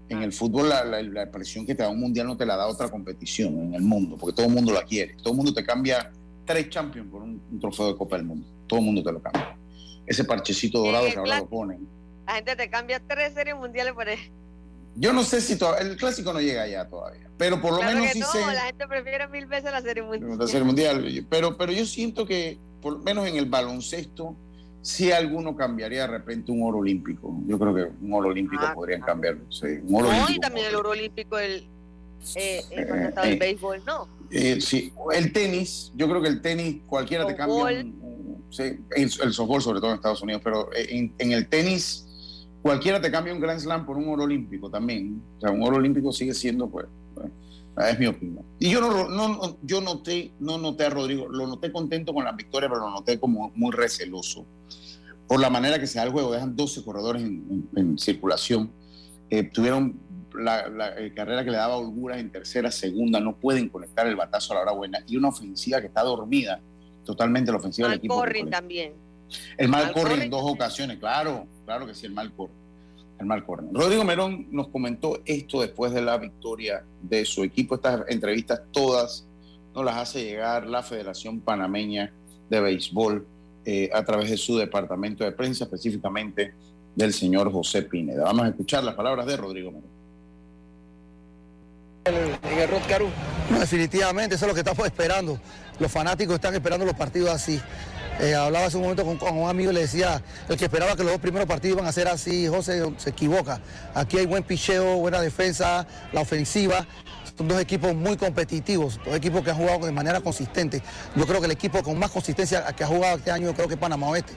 En el fútbol la, la, la, presión que te da un mundial no te la da otra competición en el mundo, porque todo el mundo la quiere. Todo el mundo te cambia tres champions por un, un trofeo de Copa del Mundo. Todo el mundo te lo cambia. Ese parchecito dorado que ahora lo ponen. La gente te cambia tres series mundiales por eso. Yo no sé si todavía, el clásico no llega allá todavía, pero por lo Claro menos sí no, sé la gente prefiere mil veces la serie mundial. la serie mundial, pero pero yo siento que por lo menos en el baloncesto sí alguno cambiaría de repente un oro olímpico. Yo creo que un oro olímpico podrían cambiarlo. sí, un oro No, y también el oro olímpico, el, eh, eh, el eh. béisbol, no. Eh, sí, el tenis, yo creo que el tenis cualquiera te cambia. Softball. un- un- sí, el, el softball sobre todo en Estados Unidos, pero en, en el tenis cualquiera te cambia un Grand Slam por un oro olímpico también. O sea, un oro olímpico sigue siendo, pues, pues, es mi opinión. Y yo no, no, no- yo noté, no noté a Rodrigo, lo noté contento con la victoria, pero lo noté como muy receloso por la manera que se da el juego. Dejan 12 corredores en, en- en circulación. Eh, tuvieron la, la, eh, carrera que le daba holguras en tercera, segunda, no pueden conectar el batazo a la hora buena. Y una ofensiva que está dormida, totalmente la ofensiva del equipo. Corrin también. El mal Al corre en dos ocasiones, claro, claro que sí, el mal corre. El mal corre. Rodrigo Merón nos comentó esto después de la victoria de su equipo. Estas entrevistas todas nos las hace llegar la Federación Panameña de Béisbol eh, a través de su departamento de prensa, específicamente del señor José Pineda. Vamos a escuchar las palabras de Rodrigo Merón. el Rod Caru. No, definitivamente, eso es lo que estamos esperando. Los fanáticos están esperando los partidos así. Eh, hablaba hace un momento con, un amigo y le decía, el que esperaba que los dos primeros partidos iban a ser así, José, se equivoca. Aquí hay buen picheo, buena defensa, la ofensiva. Son dos equipos muy competitivos, dos equipos que han jugado de manera consistente. Yo creo que el equipo con más consistencia que ha jugado este año, yo creo que es Panamá Oeste.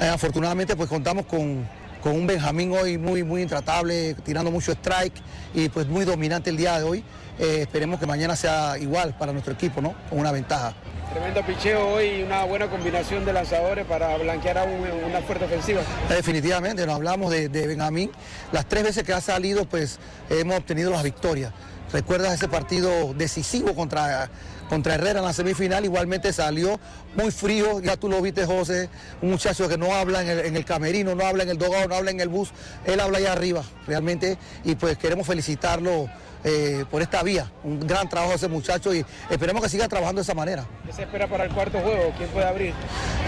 Eh, afortunadamente, pues contamos con, con un Benjamín hoy muy, muy intratable, tirando mucho strike y pues muy dominante el día de hoy. Eh, esperemos que mañana sea igual para nuestro equipo, ¿no? Con una ventaja. Tremendo picheo hoy y una buena combinación de lanzadores para blanquear a un- una fuerte ofensiva. Definitivamente, nos hablamos de, de Benjamín. Las tres veces que ha salido, pues hemos obtenido las victorias. ¿Recuerdas ese partido decisivo contra, contra Herrera en la semifinal? Igualmente salió muy frío, ya tú lo viste, José, un muchacho que no habla en el, en el camerino, no habla en el dogado, no habla en el bus, él habla allá arriba, realmente, y pues queremos felicitarlo eh, por esta vía. Un gran trabajo ese muchacho y esperemos que siga trabajando de esa manera. ¿Qué se espera para el cuarto juego? ¿Quién puede abrir?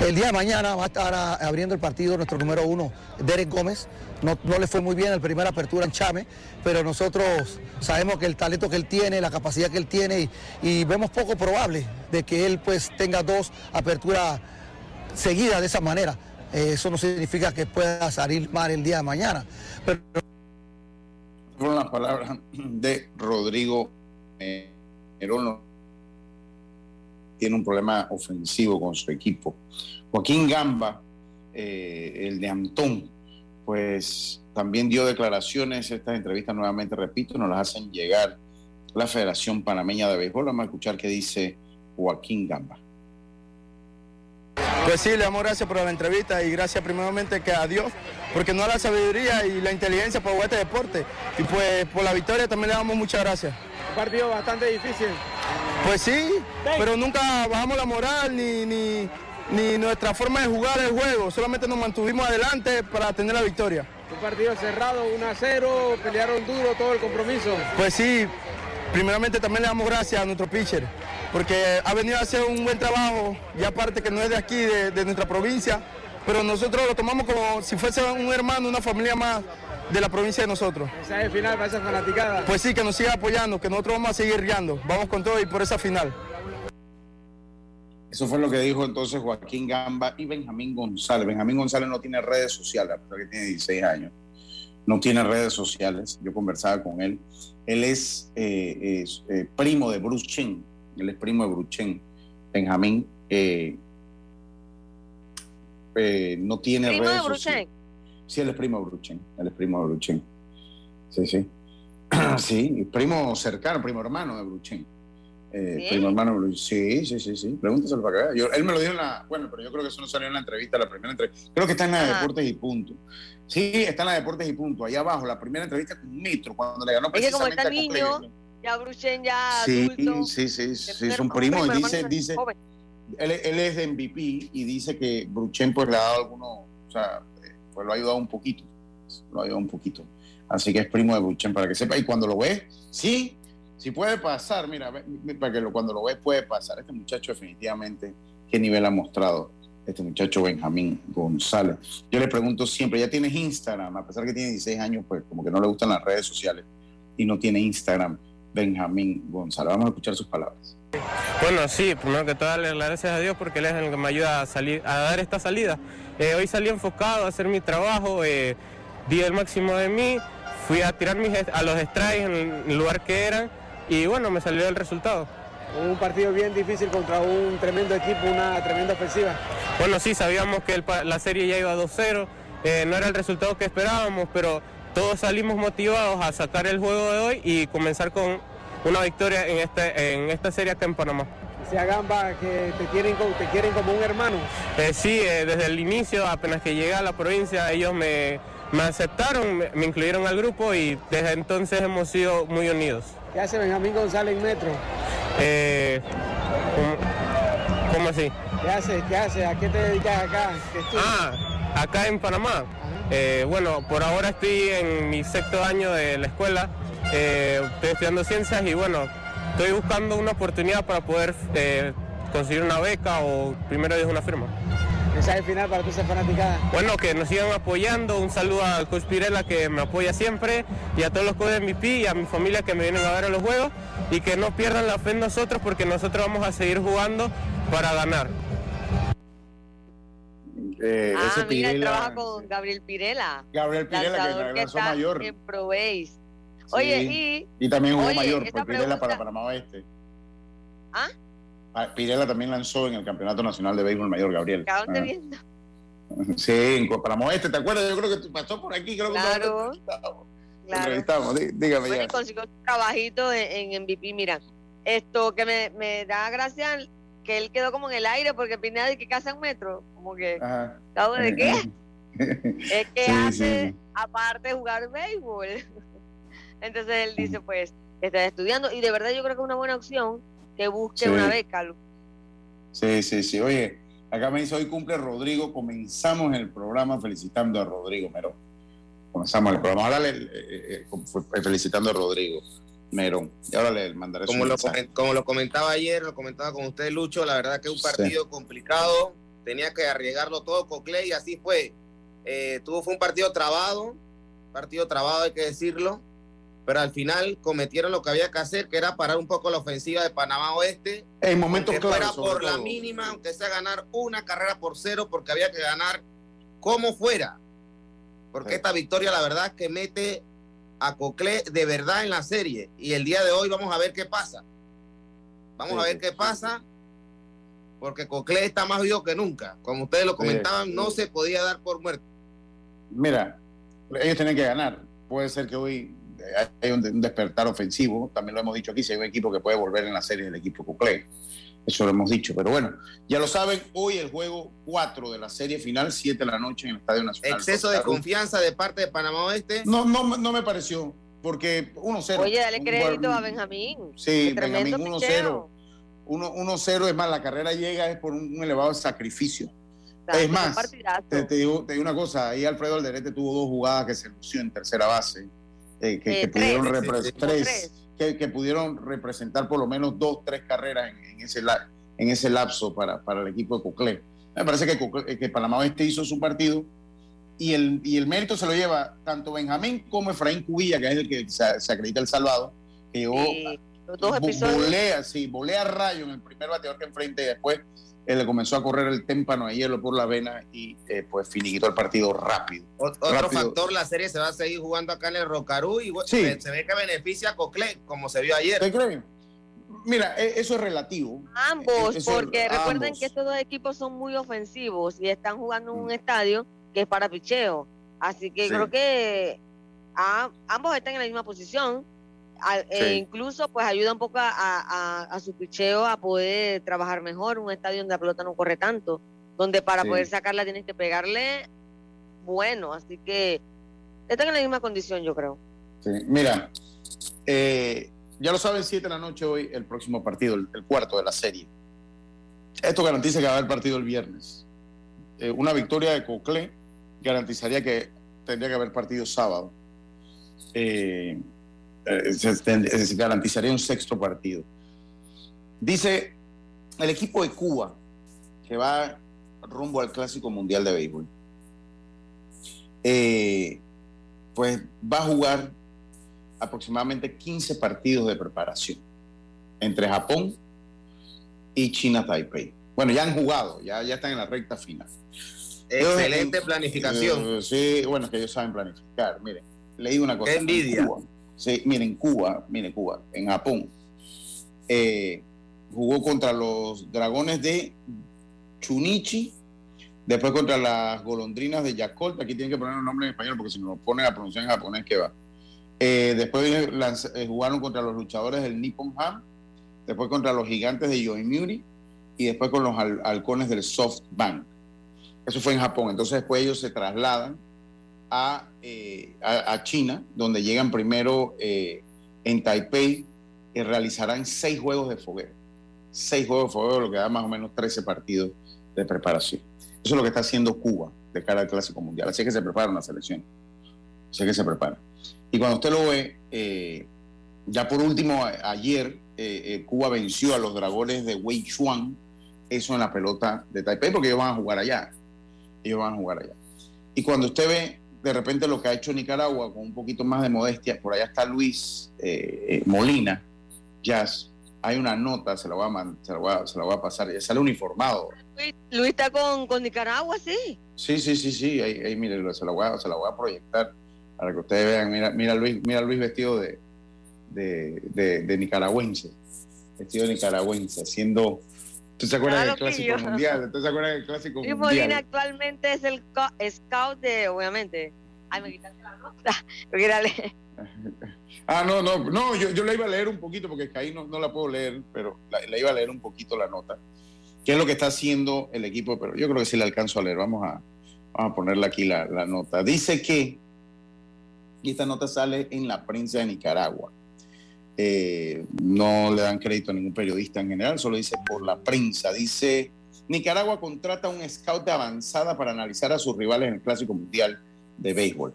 El día de mañana va a estar ah, abriendo el partido nuestro número uno, Derek Gómez. No, no le fue muy bien en la primera apertura en Chame, pero nosotros sabemos que el talento que él tiene, la capacidad que él tiene y, y vemos poco probable de que él pues tenga dos aperturas seguidas de esa manera. Eh, eso no significa que pueda salir mal el día de mañana. Pero Palabras de Rodrigo Merón. Tiene un problema ofensivo con su equipo. Joaquín Gamba, eh, el de Antón, pues también dio declaraciones. Estas entrevistas, nuevamente repito, nos las hacen llegar la Federación Panameña de Béisbol. Vamos a escuchar qué dice Joaquín Gamba. Pues sí, le damos gracias por la entrevista y gracias primeramente que a Dios, porque nos da la sabiduría y la inteligencia para jugar este deporte. Y pues por la victoria también le damos muchas gracias. Un partido bastante difícil. Pues sí, pero nunca bajamos la moral ni, ni, ni nuestra forma de jugar el juego, solamente nos mantuvimos adelante para tener la victoria. Un partido cerrado, 1 a 0, pelearon duro todo el compromiso. Pues sí, primeramente también le damos gracias a nuestro pitcher, porque ha venido a hacer un buen trabajo, y aparte que no es de aquí, de, de nuestra provincia, pero nosotros lo tomamos como si fuese un hermano, una familia más de la provincia de nosotros. Mensaje final para esa fanaticada. Pues sí, que nos siga apoyando, que nosotros vamos a seguir guiando, vamos con todo y por esa final. Eso fue lo que dijo entonces Joaquín Gamba y Benjamín González. Benjamín González no tiene redes sociales, a pesar que tiene 16 años. No tiene redes sociales. Yo conversaba con él. Él es, eh, es, eh, primo de Bruce Chen. Él es primo de Bruce Chen. Benjamín eh, no tiene Primo de redes Bruce sociales. Sí, él es primo de Bruce Chen. Él es primo de Bruce Chen. Sí, sí. sí, primo cercano, primo hermano de Bruce Chen. ¿Sí? Primo hermano Blue. Sí, sí, sí, sí. Pregúntaselo para que vea. Yo- él me lo dijo en la. Bueno, pero yo creo que eso no salió en la entrevista, la primera entrevista. Creo que está en la de. Deportes y Punto. Sí, está en la de Deportes y Punto. Allá abajo, la primera entrevista con Metro, cuando le ganó Es que como precisamente está a niño, ya Bruchen ya Sí, adulto. sí, sí, sí, es un hermano, primo. dice, dice, él, él es de MVP y dice que Bruchen pues le ha dado algunos, o sea, pues lo ha ayudado un poquito, lo ha ayudado un poquito. Así que es primo de Bruchen para que sepa. Y cuando lo ves, sí, sí puede pasar. Mira, ve- ve- para que lo- cuando lo ves puede pasar. Este muchacho definitivamente qué nivel ha mostrado este muchacho Benjamín González. Yo le pregunto siempre, ya tienes Instagram, a pesar que tiene 16 años, pues como que no le gustan las redes sociales y no tiene Instagram, Benjamín González. Vamos a escuchar sus palabras. Bueno, sí, primero que todo darle las gracias a Dios porque Él es el que me ayuda a, salir, a dar esta salida. Eh, hoy salí enfocado a hacer mi trabajo, eh, di el máximo de mí, fui a tirar mis, a los strikes en el lugar que eran y bueno, me salió el resultado. Un partido bien difícil contra un tremendo equipo, una tremenda ofensiva. Bueno, sí, sabíamos que el la serie ya iba 2-0, eh, no era el resultado que esperábamos, pero todos salimos motivados a sacar el juego de hoy y comenzar con una victoria en, este, en esta serie acá en Panamá. Sea Gamba que te quieren, te quieren como un hermano. Eh, sí, eh, desde el inicio, apenas que llegué a la provincia, ellos me, me aceptaron, me, me incluyeron al grupo y desde entonces hemos sido muy unidos. ¿Qué hace Benjamín González en Metro? Eh, ¿cómo, cómo así? ¿Qué hace? ¿Qué hace? ¿A qué te dedicas acá? Ah, acá en Panamá. Eh, bueno, por ahora estoy en mi sexto año de la escuela, eh, estoy estudiando ciencias y bueno, estoy buscando una oportunidad para poder eh, conseguir una beca o primero Dios una firma. Mensaje final para tu esa fanaticada. Bueno, que nos sigan apoyando. Un saludo al coach Pirela que me apoya siempre y a todos los coaches de MVP y a mi familia que me vienen a ver a los juegos y que no pierdan la fe en nosotros porque nosotros vamos a seguir jugando para ganar. Eh, Ah, ese mira, él Pirela- trabaja con Gabriel Pirela. Gabriel Pirela, que que está mayor. en Pro Base. Oye, Sí. y... Y también jugó Oye, mayor, pues Pirela para pregunta- Panamá Oeste. ¿Ah? Ah, Pirela también lanzó en el Campeonato Nacional de Béisbol Mayor, Gabriel. ¿A dónde Ah. viendo? Sí, en Oeste, ¿te acuerdas? Yo creo que tú pasó por aquí, creo que Claro. Lo Claro. entrevistamos, Dí- dígame Bueno, ya. consiguió un trabajito en, en MVP. Mira, esto que me, me da gracia que él quedó como en el aire porque Pineda de que casa en metro. Como que. ¿sabes de qué? Es que Sí, hace, sí. aparte de jugar béisbol. Entonces él dice, pues, está estudiando. Y de verdad yo creo que es una buena opción que busque Sí. una beca. Lu. Sí, sí, sí. Oye, acá me dice hoy cumple Rodrigo. Comenzamos el programa felicitando a Rodrigo Merón. Comenzamos el programa. Ahora le, eh, eh, eh, felicitando a Rodrigo Merón. Y ahora le mandaré su Como lo, mensaje. comen- como lo comentaba ayer, lo comentaba con usted, Lucho, la verdad que es un Sí. partido complicado, tenía que arriesgarlo todo con Clay y así fue. Eh, tuvo, fue un partido trabado, partido trabado hay que decirlo, pero al final cometieron lo que había que hacer, que era parar un poco la ofensiva de Panamá Oeste. En momentos aunque fuera por la mínima, aunque sea ganar una carrera por cero, porque había que ganar como fuera. Porque esta victoria, la verdad, es que mete a Coclé de verdad en la serie. Y el día de hoy vamos a ver qué pasa. Vamos Sí, a ver qué sí, pasa. Porque Coclé está más vivo que nunca. Como ustedes lo comentaban, no se podía dar por muerto. Mira, ellos tienen que ganar. Puede ser que hoy hay un, un despertar ofensivo. También lo hemos dicho aquí. Si hay un equipo que puede volver en la serie, el equipo Cuclé. Eso lo hemos dicho. Pero bueno, ya lo saben. Hoy el juego 4 de la serie final, 7 de la noche en el Estadio Nacional. Exceso de confianza de parte de Panamá Oeste. No, no, no me pareció. Porque 1-0. Oye, dale crédito a Benjamín. Sí, Benjamín 1-0. picheo. 1 1-0 es más, la carrera llega es por un, un elevado sacrificio. Es más, te digo, te digo una cosa, ahí Alfredo Alderete tuvo dos jugadas que se lució en tercera base, eh, que, Eh, que pudieron tres, tres, tres. Que, que pudieron representar por lo menos dos, tres carreras en, en ese, la- en ese lapso para, para el equipo de Coclé. Me parece que, Coclé- que Panamá Oeste hizo su partido y el, y el mérito se lo lleva tanto Benjamín como Efraín Cubilla, que es el que se, se acredita el salvado, que llegó Sí, los dos episodios. Volea, sí, volea rayo en el primer bateador que enfrente y después él le comenzó a correr el témpano de hielo por la vena y eh, pues finiquitó el partido rápido. Ot- Otro Rápido. factor, la serie se va a seguir jugando acá en el Rocarú y bueno, Sí. se, se ve que beneficia a Coclé, como se vio ayer. ¿Te creen? Mira, e- eso es relativo. Ambos, Eso- porque recuerden ambos. que estos dos equipos son muy ofensivos y están jugando en un estadio que es para picheo. Así que Sí. creo que a- ambos están en la misma posición. E incluso pues ayuda un poco a, a- a su picheo a poder trabajar mejor, un estadio donde la pelota no corre tanto, donde para Sí. poder sacarla tienes que pegarle bueno, así que están en la misma condición yo creo. Sí, Mira, eh, ya lo saben, 7 de la noche hoy, el próximo partido, el, el cuarto de la serie. Esto garantiza que va a haber partido el viernes. Eh, una victoria de Coclé garantizaría que tendría que haber partido sábado. Eh, se, ten- eh, se garantizaría un sexto partido. Dice el equipo de Cuba que va rumbo al Clásico Mundial de Béisbol. Eh, pues va a jugar aproximadamente 15 partidos de preparación entre Japón y China Taipei. Bueno, ya han jugado, ya, ya están en la recta final. Excelente Ellos, planificación. eh, sí, bueno, es que ellos saben planificar. Miren, le digo una cosa. Qué envidia. En Cuba, sí, miren, Cuba, miren, Cuba, en Japón, eh, jugó contra los dragones de Chunichi, después contra las golondrinas de Yakult. Aquí tienen que poner un nombre en español porque si nos ponen a pronunciar en japonés, ¿qué va? Eh, después eh, jugaron contra los luchadores del Nippon Ham, después contra los gigantes de Yomiuri y después con los hal- halcones del SoftBank. Eso fue en Japón. Entonces después ellos se trasladan a, eh, a, China, donde llegan primero eh, en Taipei y realizarán seis juegos de fogueo. Seis juegos de fogueo, lo que da más o menos 13 partidos de preparación. Eso es lo que está haciendo Cuba de cara al Clásico Mundial. Así que se prepara una selección. Así que se prepara. Y cuando usted lo ve, eh, ya por último, ayer Cuba venció a los dragones de Wei Chuan, eso en la pelota de Taipei, porque ellos van a jugar allá. Ellos van a jugar allá. Y cuando usted ve de repente lo que ha hecho Nicaragua con un poquito más de modestia, por allá está Luis eh, eh, Molina, Jazz, hay una nota, se la voy a, man- se la voy a, se la voy a pasar, ya sale uniformado. Luis, Luis está con, con Nicaragua, sí. Sí, sí, sí, sí, ahí, ahí mire, se la, voy a, se la voy a proyectar para que ustedes vean, mira, mira Luis, mira Luis vestido de, de, de- de nicaragüense, vestido de nicaragüense, haciendo, ¿tú se acuerdas Claro del Clásico yo. Mundial? ¿Tú se acuerdas del Clásico Luis Mundial? Molina actualmente es el co- scout de, obviamente. Ay, me quitaste la nota. Ah, no, no, no, yo, yo la iba a leer un poquito porque ahí no, no la puedo leer, pero la, la iba a leer un poquito la nota. ¿Qué es lo que está haciendo el equipo? Pero yo creo que sí la alcanzo a leer. Vamos a, vamos a ponerle aquí la, la nota. Dice que, y esta nota sale en la prensa de Nicaragua. Eh, no le dan crédito a ningún periodista en general, solo dice por la prensa. Dice, Nicaragua contrata un scout avanzada para analizar a sus rivales en el Clásico Mundial de Béisbol.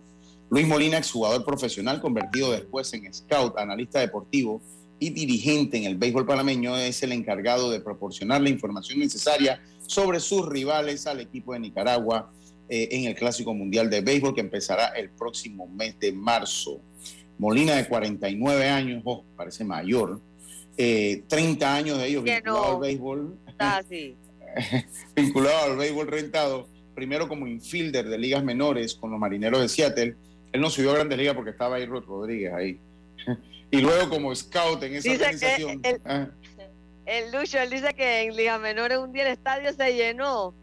Luis Molina, exjugador profesional, convertido después en scout, analista deportivo y dirigente en el béisbol panameño, es el encargado de proporcionar la información necesaria sobre sus rivales al equipo de Nicaragua eh, en el Clásico Mundial de Béisbol que empezará el próximo mes de marzo. Molina, de 49 años, oh, parece mayor, eh, 30 años de ellos Que vinculado no. al béisbol Está así. vinculado al béisbol rentado, primero como infielder de ligas menores con los marineros de Seattle. Él no subió a grandes ligas porque estaba ahí Rod Rodríguez ahí. Y luego como scout en esa Dice que organización. el- Ah, El Lucho, él dice que en Liga Menores un día el estadio se llenó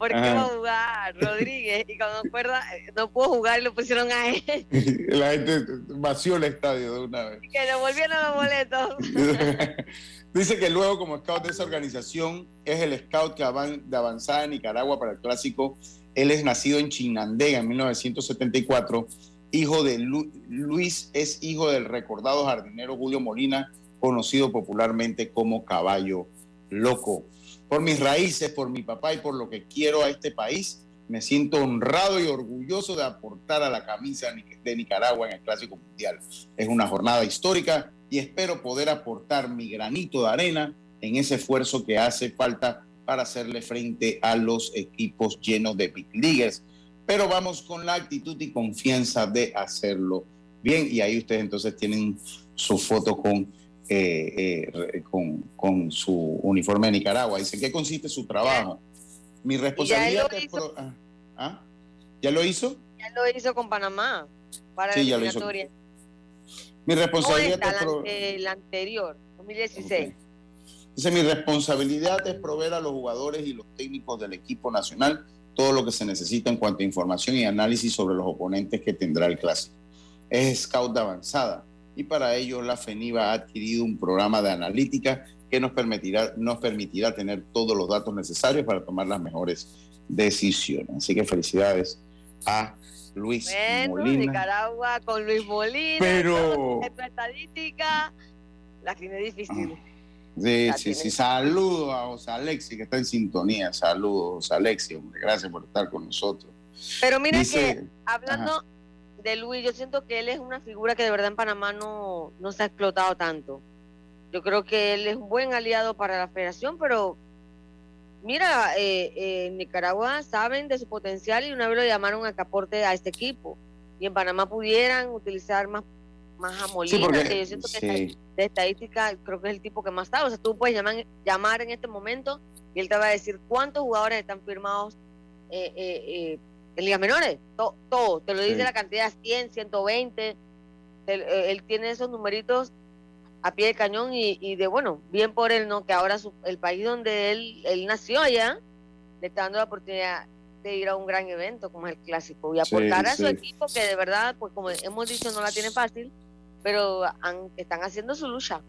porque Ajá. iba a jugar Rodríguez y cuando acuerda eh, no pudo jugar y lo pusieron a él la gente vació el estadio de una vez. y que le volvieron los boletos. Dice que luego como scout de esa organización es el scout que avan- de avanzada en Nicaragua para el clásico. Él es nacido en Chinandega en 1974, hijo de Lu- Luis, es hijo del recordado jardinero Julio Molina, conocido popularmente como Caballo Loco. Por mis raíces, por mi papá y por lo que quiero a este país, me siento honrado y orgulloso de aportar a la camisa de Nicaragua en el Clásico Mundial. Es una jornada histórica y espero poder aportar mi granito de arena en ese esfuerzo que hace falta para hacerle frente a los equipos llenos de big leaguers. Pero vamos con la actitud y confianza de hacerlo bien. Y ahí ustedes entonces tienen su foto con, eh, eh, con, con su uniforme de Nicaragua. Dice, ¿qué consiste su trabajo? Mi responsabilidad lo es... hizo. pro- ah, ¿ah? ¿Ya lo hizo? Ya lo hizo con Panamá para Sí, la ya lo hizo. eliminatoria. Mi No responsabilidad la, pro- el anterior, 2016. Dice, mi responsabilidad es proveer a los jugadores y los técnicos del equipo nacional todo lo que se necesita en cuanto a información y análisis sobre los oponentes que tendrá el clásico. Es scout de avanzada y para ello la FENIVA ha adquirido un programa de analítica que nos permitirá, nos permitirá tener todos los datos necesarios para tomar las mejores decisiones. Así que felicidades a Luis Bueno, Molina. Nicaragua con Luis Molina. Pero- estadística, la tiene difícil. Sí, La sí, sí. Saludos a José Alexi, que está en sintonía. Saludos, José Alexi, hombre. Gracias por estar con nosotros. Pero mira Dice- que hablando de Luis, yo siento que él es una figura que de verdad en Panamá no, no se ha explotado tanto. Yo creo que él es un buen aliado para la federación, pero mira, eh, eh, en Nicaragua saben de su potencial y una vez lo llamaron a que aporte a este equipo. Y en Panamá pudieran utilizar más, más a Molina, porque- que yo siento que sí. de estadística creo que es el tipo que más sabe. O sea, tú puedes llamar, llamar en este momento y él te va a decir cuántos jugadores están firmados eh, eh, eh, en ligas menores. To- todo, te lo dice Sí. la cantidad 100, 120. Él, él tiene esos numeritos a pie de cañón y, y de bueno, bien por él, ¿no? Que ahora su- el país donde él, él nació allá le está dando la oportunidad de ir a un gran evento como es el clásico y Sí, aportar a su sí. equipo que de verdad, pues como hemos dicho, no la tiene fácil, pero han- están haciendo su lucha.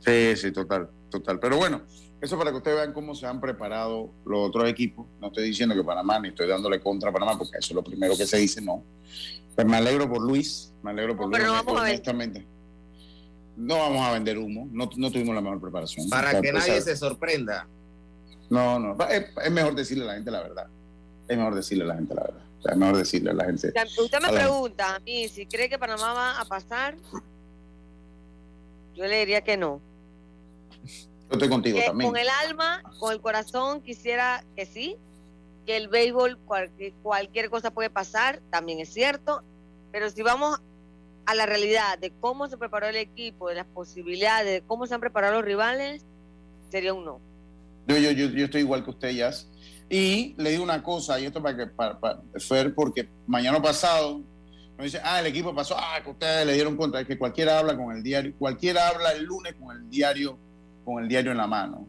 Sí, sí, total, total. Pero bueno, eso para que ustedes vean cómo se han preparado los otros equipos. No estoy diciendo que Panamá, ni estoy dándole contra a Panamá, porque eso es lo primero que se dice, no. Pero me alegro por Luis, me alegro por No, Luis, pero no vamos a ver. honestamente. No vamos a vender humo, no, no tuvimos la mejor preparación. Para Para que empezar. nadie se sorprenda. No, no, es, es mejor decirle a la gente la verdad. Es mejor decirle a la gente la verdad. O sea, es mejor decirle a la gente. O sea, usted me a la- pregunta a mí si cree que Panamá va a pasar, yo le diría que no. Yo estoy contigo que también. con el alma, con el corazón quisiera que sí, que el béisbol cualquier, cualquier cosa puede pasar, también es cierto, pero si vamos a la realidad de cómo se preparó el equipo, de las posibilidades, de cómo se han preparado los rivales, sería un no. Yo, yo, yo, yo estoy igual que usted, Jazz. Y le digo una cosa, y esto para que para, para Fer, porque mañana pasado me dice, ah, el equipo pasó, ah, que ustedes le dieron contra, es que cualquiera habla con el diario, cualquiera habla el lunes con el diario, con el diario en la mano.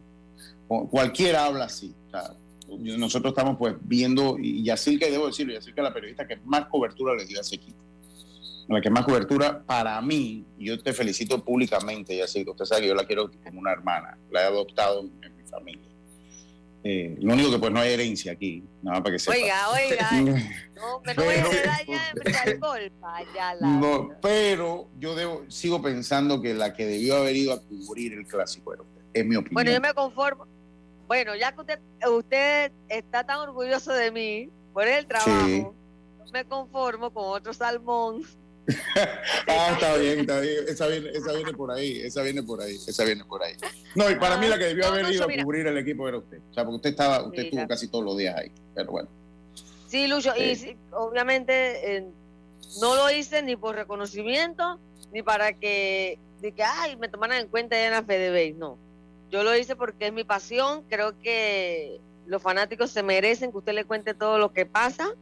Cualquiera habla así. Nosotros estamos pues viendo, y así que debo decirlo, y así que la periodista que más cobertura le dio a ese equipo. La que más cobertura para mí, y yo te felicito públicamente, y que usted sabe que yo la quiero como una hermana, la he adoptado en mi familia. Eh, lo único que pues no hay herencia aquí, nada más para que sepa. Oiga, oiga, no, a heredar ya No, pero yo debo, sigo pensando que la que debió haber ido a cubrir el clásico era usted. Es mi opinión. Bueno, yo me conformo. Bueno, ya que usted, usted está tan orgulloso de mí por el trabajo, Sí. yo me conformo con otro salmón. Ah, está bien, está bien. Esa viene, esa viene por ahí, esa viene por ahí, esa viene por ahí. No, y para mí la que debió Ah, No, haber no, ido a cubrir el equipo era usted. O sea, porque usted estaba, usted estuvo casi todos los días ahí. Pero bueno. Sí, Lucho, y Sí. obviamente eh, no lo hice ni por reconocimiento, ni para que, de que, ay, me tomaran en cuenta ya en la FedeBase, no. Yo lo hice porque es mi pasión, creo que los fanáticos se merecen que usted le cuente todo lo que pasa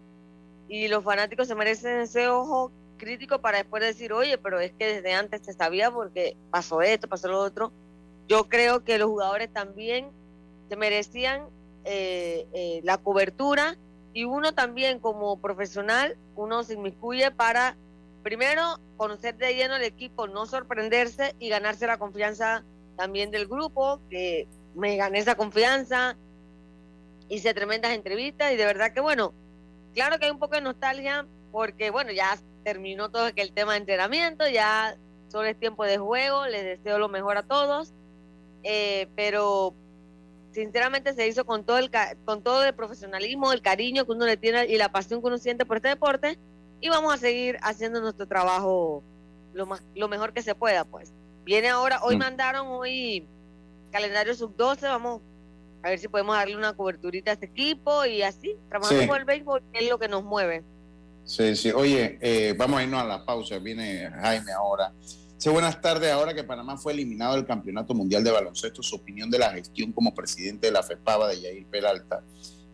y los fanáticos se merecen ese ojo crítico para después decir, oye, pero es que desde antes se sabía porque pasó esto, pasó lo otro. Yo creo que los jugadores también se merecían eh, eh, la cobertura y uno también como profesional, uno se inmiscuye para primero conocer de lleno el equipo, no sorprenderse y ganarse la confianza también del grupo, que me gané esa confianza, hice tremendas entrevistas y de verdad que bueno, claro que hay un poco de nostalgia porque bueno, ya terminó todo el tema de entrenamiento, ya solo es tiempo de juego, les deseo lo mejor a todos, eh, pero sinceramente se hizo con todo el con todo el profesionalismo, el cariño que uno le tiene y la pasión que uno siente por este deporte y vamos a seguir haciendo nuestro trabajo lo más lo mejor que se pueda, pues. Viene ahora, hoy Mm. mandaron hoy calendario sub 12, vamos a ver si podemos darle una coberturita a este equipo y así, trabajando Sí. con el béisbol, que es lo que nos mueve. Sí, sí. Oye, eh, vamos a irnos a la pausa. Viene Jaime ahora. Sí, buenas tardes. Ahora que Panamá fue eliminado del Campeonato Mundial de Baloncesto, su opinión de la gestión como presidente de la FEPAVA de Yair Peralta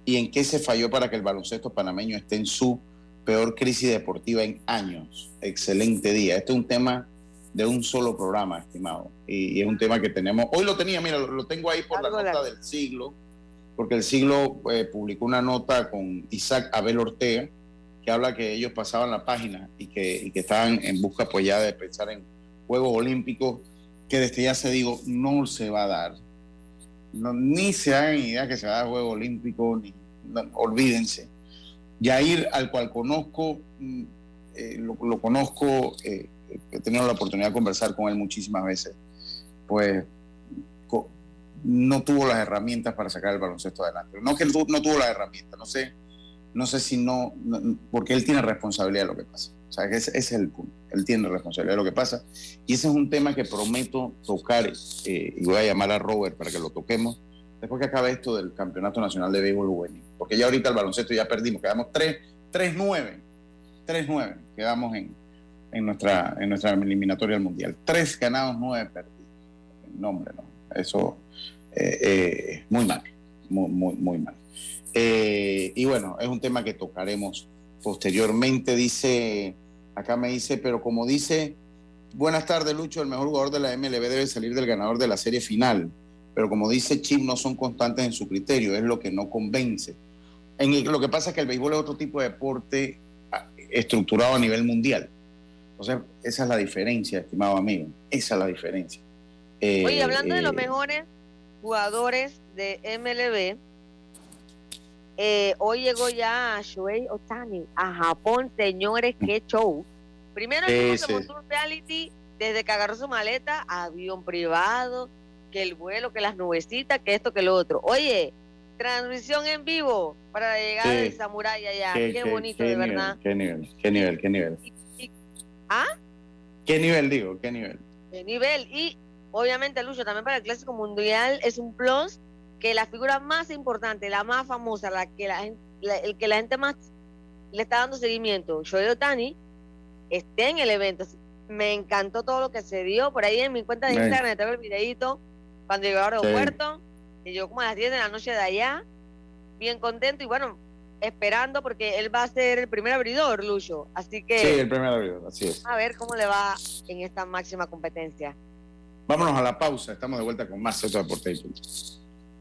y en qué se falló para que el baloncesto panameño esté en su peor crisis deportiva en años. Excelente día. Este es un tema de un solo programa, estimado. Y, y es un tema que tenemos. Hoy lo tenía, mira, lo, lo tengo ahí por la nota del siglo, porque el siglo eh, publicó una nota con Isaac Abel Ortega que habla que ellos pasaban la página y que, que estaban en busca pues ya de pensar en Juegos Olímpicos, que desde ya se digo, no se va a dar. No, ni se hagan idea que se va a dar Juegos Olímpicos, ni, no, olvídense. Yair, al cual conozco, mm, eh, lo, conozco, eh, he tenido la oportunidad de conversar con él muchísimas veces, pues no tuvo las herramientas para sacar el baloncesto adelante. No que no tuvo las herramientas, no sé, no sé si no, porque él tiene responsabilidad de lo que pasa. O sea, ese, es el punto. Él tiene responsabilidad de lo que pasa. Y ese es un tema que prometo tocar, eh, y voy a llamar a Robert para que lo toquemos, después que acabe esto del Campeonato Nacional de Béisbol Juvenil. Porque ya ahorita el baloncesto ya perdimos, quedamos 3-9. 3-9 quedamos en, en, nuestra, en nuestra eliminatoria al Mundial. Tres ganados, nueve perdidos. No, hombre, no. Eso es eh, eh, muy mal, muy, muy, muy mal. Eh, y bueno, es un tema que tocaremos posteriormente. Dice, acá me dice, pero como dice, buenas tardes Lucho, el mejor jugador de la MLB debe salir del ganador de la serie final. Pero como dice Chip, no son constantes en su criterio, es lo que no convence. En el, lo que pasa es que el béisbol es otro tipo de deporte estructurado a nivel mundial. Entonces, esa es la diferencia, estimado amigo. Esa es la diferencia. Eh, Oye, hablando eh, de los mejores jugadores de MLB, eh, hoy llegó ya Shohei Otani a Japón, señores, qué show. Primero que se montó un reality desde que agarró su maleta, avión privado, que el vuelo, que las nubecitas, que esto, que lo otro. Oye, transmisión en vivo para la llegada sí. de Samurai allá. Qué, qué, qué bonito, qué de nivel, verdad. Qué nivel, qué nivel, qué nivel. Y, y, ¿Ah? ¿Qué nivel digo? ¿Qué nivel? ¿Qué nivel? Y obviamente, Lucho, también para el Clásico Mundial es un plus que la figura más importante, la más famosa, la que la, la el que la gente más le está dando seguimiento, Shohei Otani, esté en el evento. Me encantó todo lo que se dio. Por ahí en mi cuenta de Instagram tengo el videito cuando llegó al aeropuerto. Sí y yo como a las 10 de la noche de allá, bien contento y bueno, esperando porque él va a ser el primer abridor, Lucho. Así que... Sí, el primer abridor, así es. A ver cómo le va en esta máxima competencia. Vámonos a la pausa, estamos de vuelta con más Soto Deporte.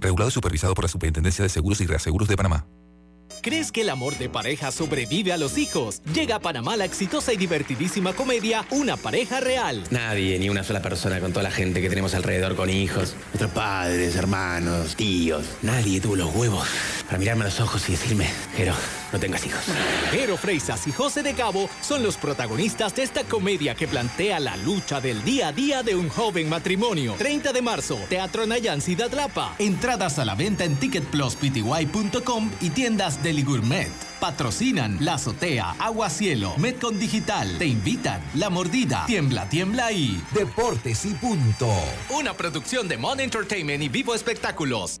Regulado y supervisado por la Superintendencia de Seguros y Reaseguros de Panamá. ¿Crees que el amor de pareja sobrevive a los hijos? Llega a Panamá la exitosa y divertidísima comedia Una pareja real. Nadie, ni una sola persona con toda la gente que tenemos alrededor con hijos, nuestros padres, hermanos, tíos. Nadie tuvo los huevos para mirarme a los ojos y decirme, Jero, no tengas hijos. Jero Freisas y José de Cabo son los protagonistas de esta comedia que plantea la lucha del día a día de un joven matrimonio. 30 de marzo, Teatro Nayan Ciudad Lapa. Entradas a la venta en ticketpluspty.com y tiendas Deli Gourmet. Patrocinan La Azotea, Agua Cielo, Metcon Digital. Te invitan La Mordida, Tiembla, Tiembla y Deportes y Punto. Una producción de Mon Entertainment y Vivo Espectáculos.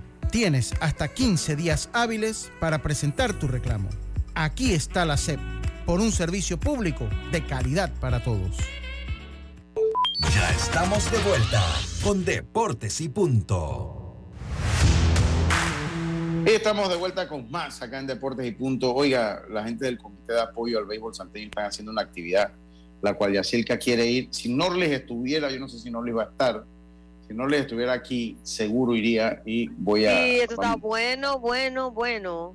Tienes hasta 15 días hábiles para presentar tu reclamo. Aquí está la SEP, por un servicio público de calidad para todos. Ya estamos de vuelta con Deportes y Punto. Y estamos de vuelta con más acá en Deportes y Punto. Oiga, la gente del Comité de Apoyo al Béisbol Santeño están haciendo una actividad, la cual Yacirca quiere ir. Si Norles estuviera, yo no sé si Norles va a estar, si Norles estuviera aquí, seguro iría y voy a... Sí, esto está bueno, bueno, bueno.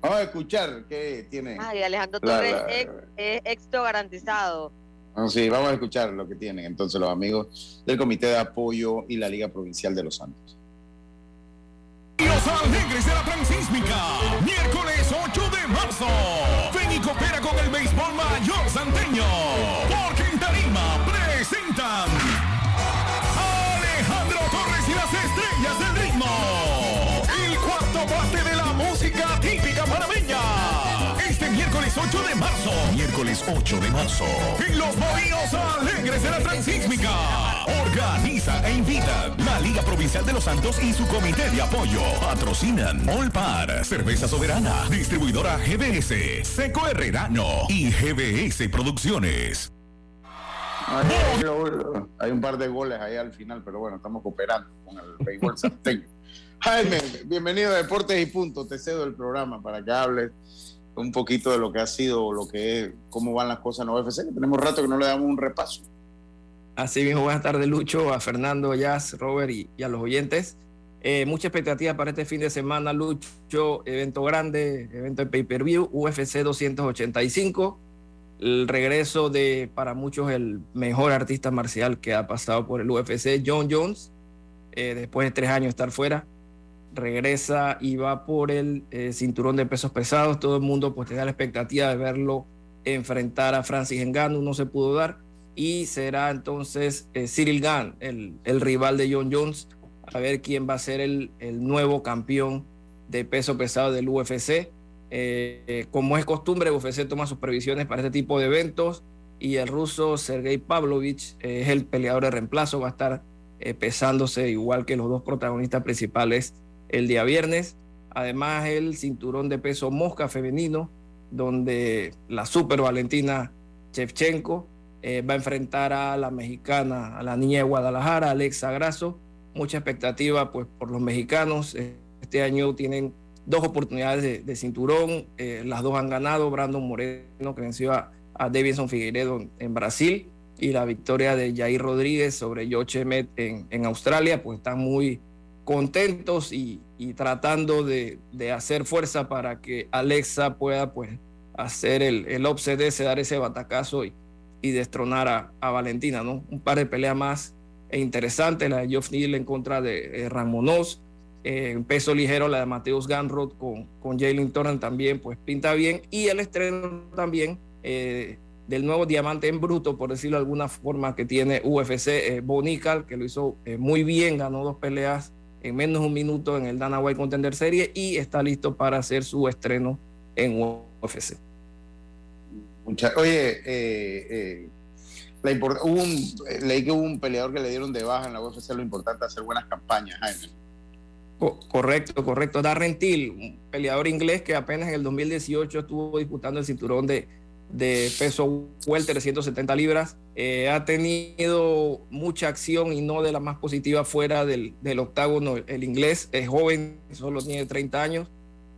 Vamos a escuchar qué tiene. Ay, Alejandro La- Torres la- es es éxito garantizado. Ah, Sí, vamos a escuchar lo que tienen entonces los amigos del Comité de Apoyo y la Liga Provincial de los Santos. Los alegres de la transísmica, miércoles 8 de marzo. Ven y coopera con el béisbol mayor santeño. Porque en Tarima presentan miércoles 8 de marzo. Miércoles 8 de marzo. En los Bohíos Alegres de la Transísmica. Organiza e invita la Liga Provincial de los Santos y su comité de apoyo. Patrocinan Olpar, Cerveza Soberana, Distribuidora GBS, Seco Herrerano y GBS Producciones. Hay, hay un par de goles ahí al final, pero bueno, estamos cooperando con el béisbol santeño. Jaime, bienvenido a Deportes y Punto. Te cedo el programa para que hables un poquito de lo que ha sido, lo que es, cómo van las cosas en UFC, que tenemos rato que no le damos un repaso. Así mismo, buenas tardes, Lucho, a Fernando, Jazz, Robert y, y a los oyentes. Eh, mucha expectativa para este fin de semana, Lucho. Evento grande, evento de pay-per-view, UFC 285. El regreso de, para muchos, el mejor artista marcial que ha pasado por el UFC, John Jones. eh, después de tres años estar fuera, regresa y va por el eh, cinturón de pesos pesados. Todo el mundo pues tenía la expectativa de verlo enfrentar a Francis Ngannou, no se pudo dar y será entonces eh, Cyril Gahn, el, el rival de John Jones, a ver quién va a ser el, el nuevo campeón de peso pesado del UFC. Eh, como es costumbre, UFC toma sus previsiones para este tipo de eventos y el ruso Sergei Pavlovich es el peleador de reemplazo, va a estar pesándose igual que los dos protagonistas principales el día viernes. Además, el cinturón de peso mosca femenino, donde la super Valentina Shevchenko eh, va a enfrentar a la mexicana, a la niña de Guadalajara, Alexa Grasso. Mucha expectativa pues, por los mexicanos. Este año tienen dos oportunidades de, cinturón. Eh, las dos han ganado. Brandon Moreno, que venció a, Davidson Figueiredo en, Brasil. Y la victoria de Jair Rodríguez sobre Yochemet en, en Australia, pues están muy contentos y, y tratando de, de hacer fuerza para que Alexa pueda pues hacer el, el upset ese, dar ese batacazo y, y destronar a, Valentina, ¿no? Un par de peleas más e interesantes, la de Geoff Neal en contra de eh, Ramonos, eh, peso ligero la de Mateus Ganrod con, con Jalen Torren también, pues pinta bien, y el estreno también eh, del nuevo diamante en bruto, por decirlo de alguna forma, que tiene UFC, eh, Bonical, que lo hizo muy bien, ganó dos peleas en menos de un minuto en el Dana White Contender Series y está listo para hacer su estreno en UFC. Mucha- oye, eh, eh, la import- hubo un, eh, leí que hubo un peleador que le dieron de baja en la UFC, lo importante es hacer buenas campañas, Jaime. Co- Correcto, correcto. Darren Till, un peleador inglés que apenas en el 2018 estuvo disputando el cinturón de, de peso welter de 170 libras. Eh, ha tenido mucha acción y no de la más positiva fuera del, del octágono. El inglés es joven, solo tiene 30 años.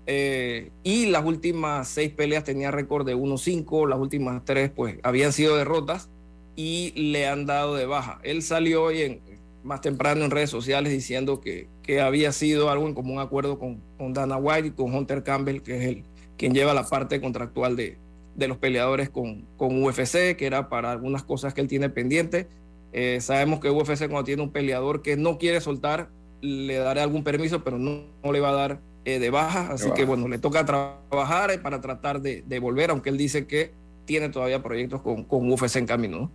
Eh, y las últimas seis peleas tenía récord de 1-5, las últimas tres pues habían sido derrotas y le han dado de baja. Él salió hoy más temprano en redes sociales diciendo que, que había sido algo en común acuerdo con, con Dana White y con Hunter Campbell, que es el quien lleva la parte contractual de, de los peleadores con, con UFC, que era para algunas cosas que él tiene pendiente. Eh, sabemos que UFC cuando tiene un peleador que no quiere soltar, le daré algún permiso, pero no, no le va a dar eh, de baja. Así baja. que bueno, le toca trabajar eh, para tratar de, de volver, aunque él dice que tiene todavía proyectos con, con UFC en camino.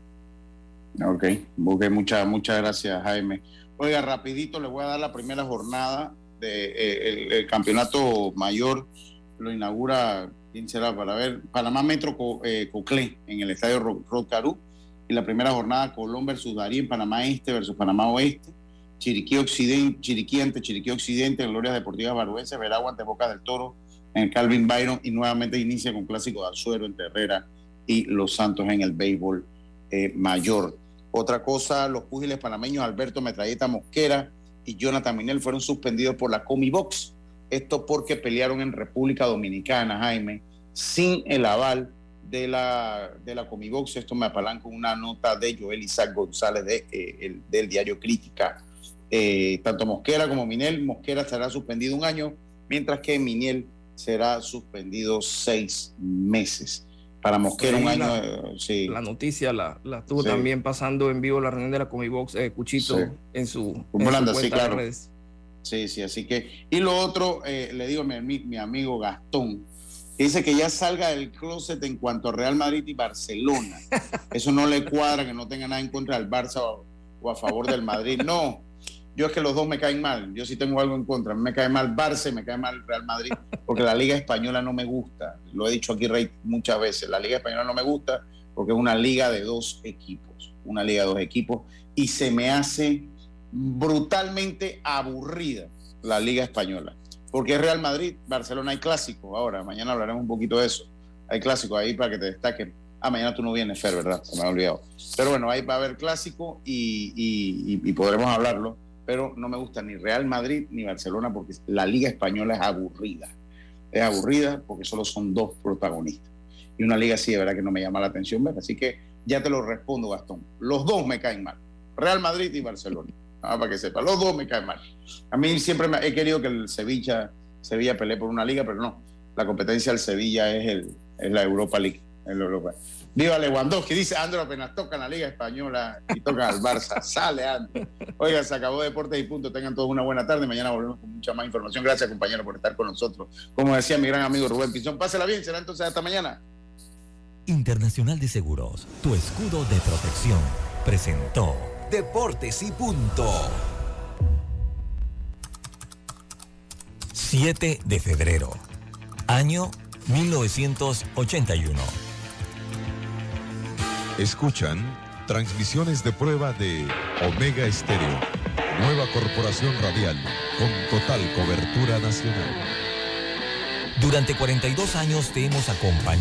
¿no? Ok, ok, muchas, muchas gracias, Jaime. Oiga, rapidito le voy a dar la primera jornada del el, campeonato mayor. Lo inaugura, ¿quién será? Para ver, Panamá Metro Co- eh, Coclé en el estadio Ro- Rocarú. Y la primera jornada, Colón versus Darío en Panamá Este versus Panamá Oeste. Chiriquí Occidente, Chiriquí ante Chiriquí Occidente, Glorias Deportivas Baruense, Veragua ante Boca del Toro, en el Calvin Byron. Y nuevamente inicia con clásico de Azuero entre Herrera y Los Santos en el béisbol eh, mayor. Otra cosa, los púgiles panameños Alberto Metralleta Mosquera y Jonathan Minel fueron suspendidos por la Comibox. Esto porque pelearon en República Dominicana, Jaime, sin el aval de la, de la Comibox. Esto me apalanca una nota de Joel Isaac González de, eh, el, del diario Crítica. Eh, tanto Mosquera como Minel, Mosquera será suspendido un año, mientras que Minel será suspendido seis meses. Para Mosquera un año, la, eh, sí. La noticia la, la estuvo Sí. también pasando en vivo la reunión de la Comibox, eh, Cuchito, en su, ¿Cómo en su cuenta de claro. redes. Sí, sí, así que. Y lo otro, eh, le digo a mi, mi- mi amigo Gastón, que dice que ya salga del closet en cuanto a Real Madrid y Barcelona. Eso no le cuadra, que no tenga nada en contra del Barça o, o a favor del Madrid. No, yo es que los dos me caen mal. Yo sí tengo algo en contra. Me cae mal Barça y me cae mal Real Madrid, porque la Liga Española no me gusta. Lo he dicho aquí, Rey, muchas veces. La Liga Española no me gusta porque es una liga de dos equipos. Una liga de dos equipos. Y se me hace brutalmente aburrida la Liga Española. Porque es Real Madrid, Barcelona hay clásico ahora, mañana hablaremos un poquito de eso. Hay clásico ahí para que te destaquen. Ah, mañana tú no vienes, Fer, ¿verdad? Se me ha olvidado. Pero bueno, ahí va a haber clásico y, podremos hablarlo. Pero no me gusta ni Real Madrid ni Barcelona porque la Liga Española es aburrida. Es aburrida porque solo son dos protagonistas. Y una liga así de verdad que no me llama la atención ver. Así que ya te lo respondo, Gastón. Los dos me caen mal. Real Madrid y Barcelona. Ah, para que sepa, los dos me caen mal. A mí siempre me, he querido que el Sevilla, Sevilla pelee por una liga, pero no. La competencia del Sevilla es, el, es la Europa League. es la Europa. Viva Lewandowski, dice Andro, apenas toca la Liga Española y toca al Barça. Sale, Andro. Oiga, se acabó Deportes y Punto. Tengan todos una buena tarde. Mañana volvemos con mucha más información. Gracias, compañero, por estar con nosotros. Como decía mi gran amigo Rubén Pinzón, pásela bien. Será entonces hasta mañana. Internacional de Seguros, tu escudo de protección, presentó Deportes y punto. 7 de febrero, año 1981. Escuchan transmisiones de prueba de Omega Estéreo, nueva corporación radial con total cobertura nacional. Durante 42 años te hemos acompañado.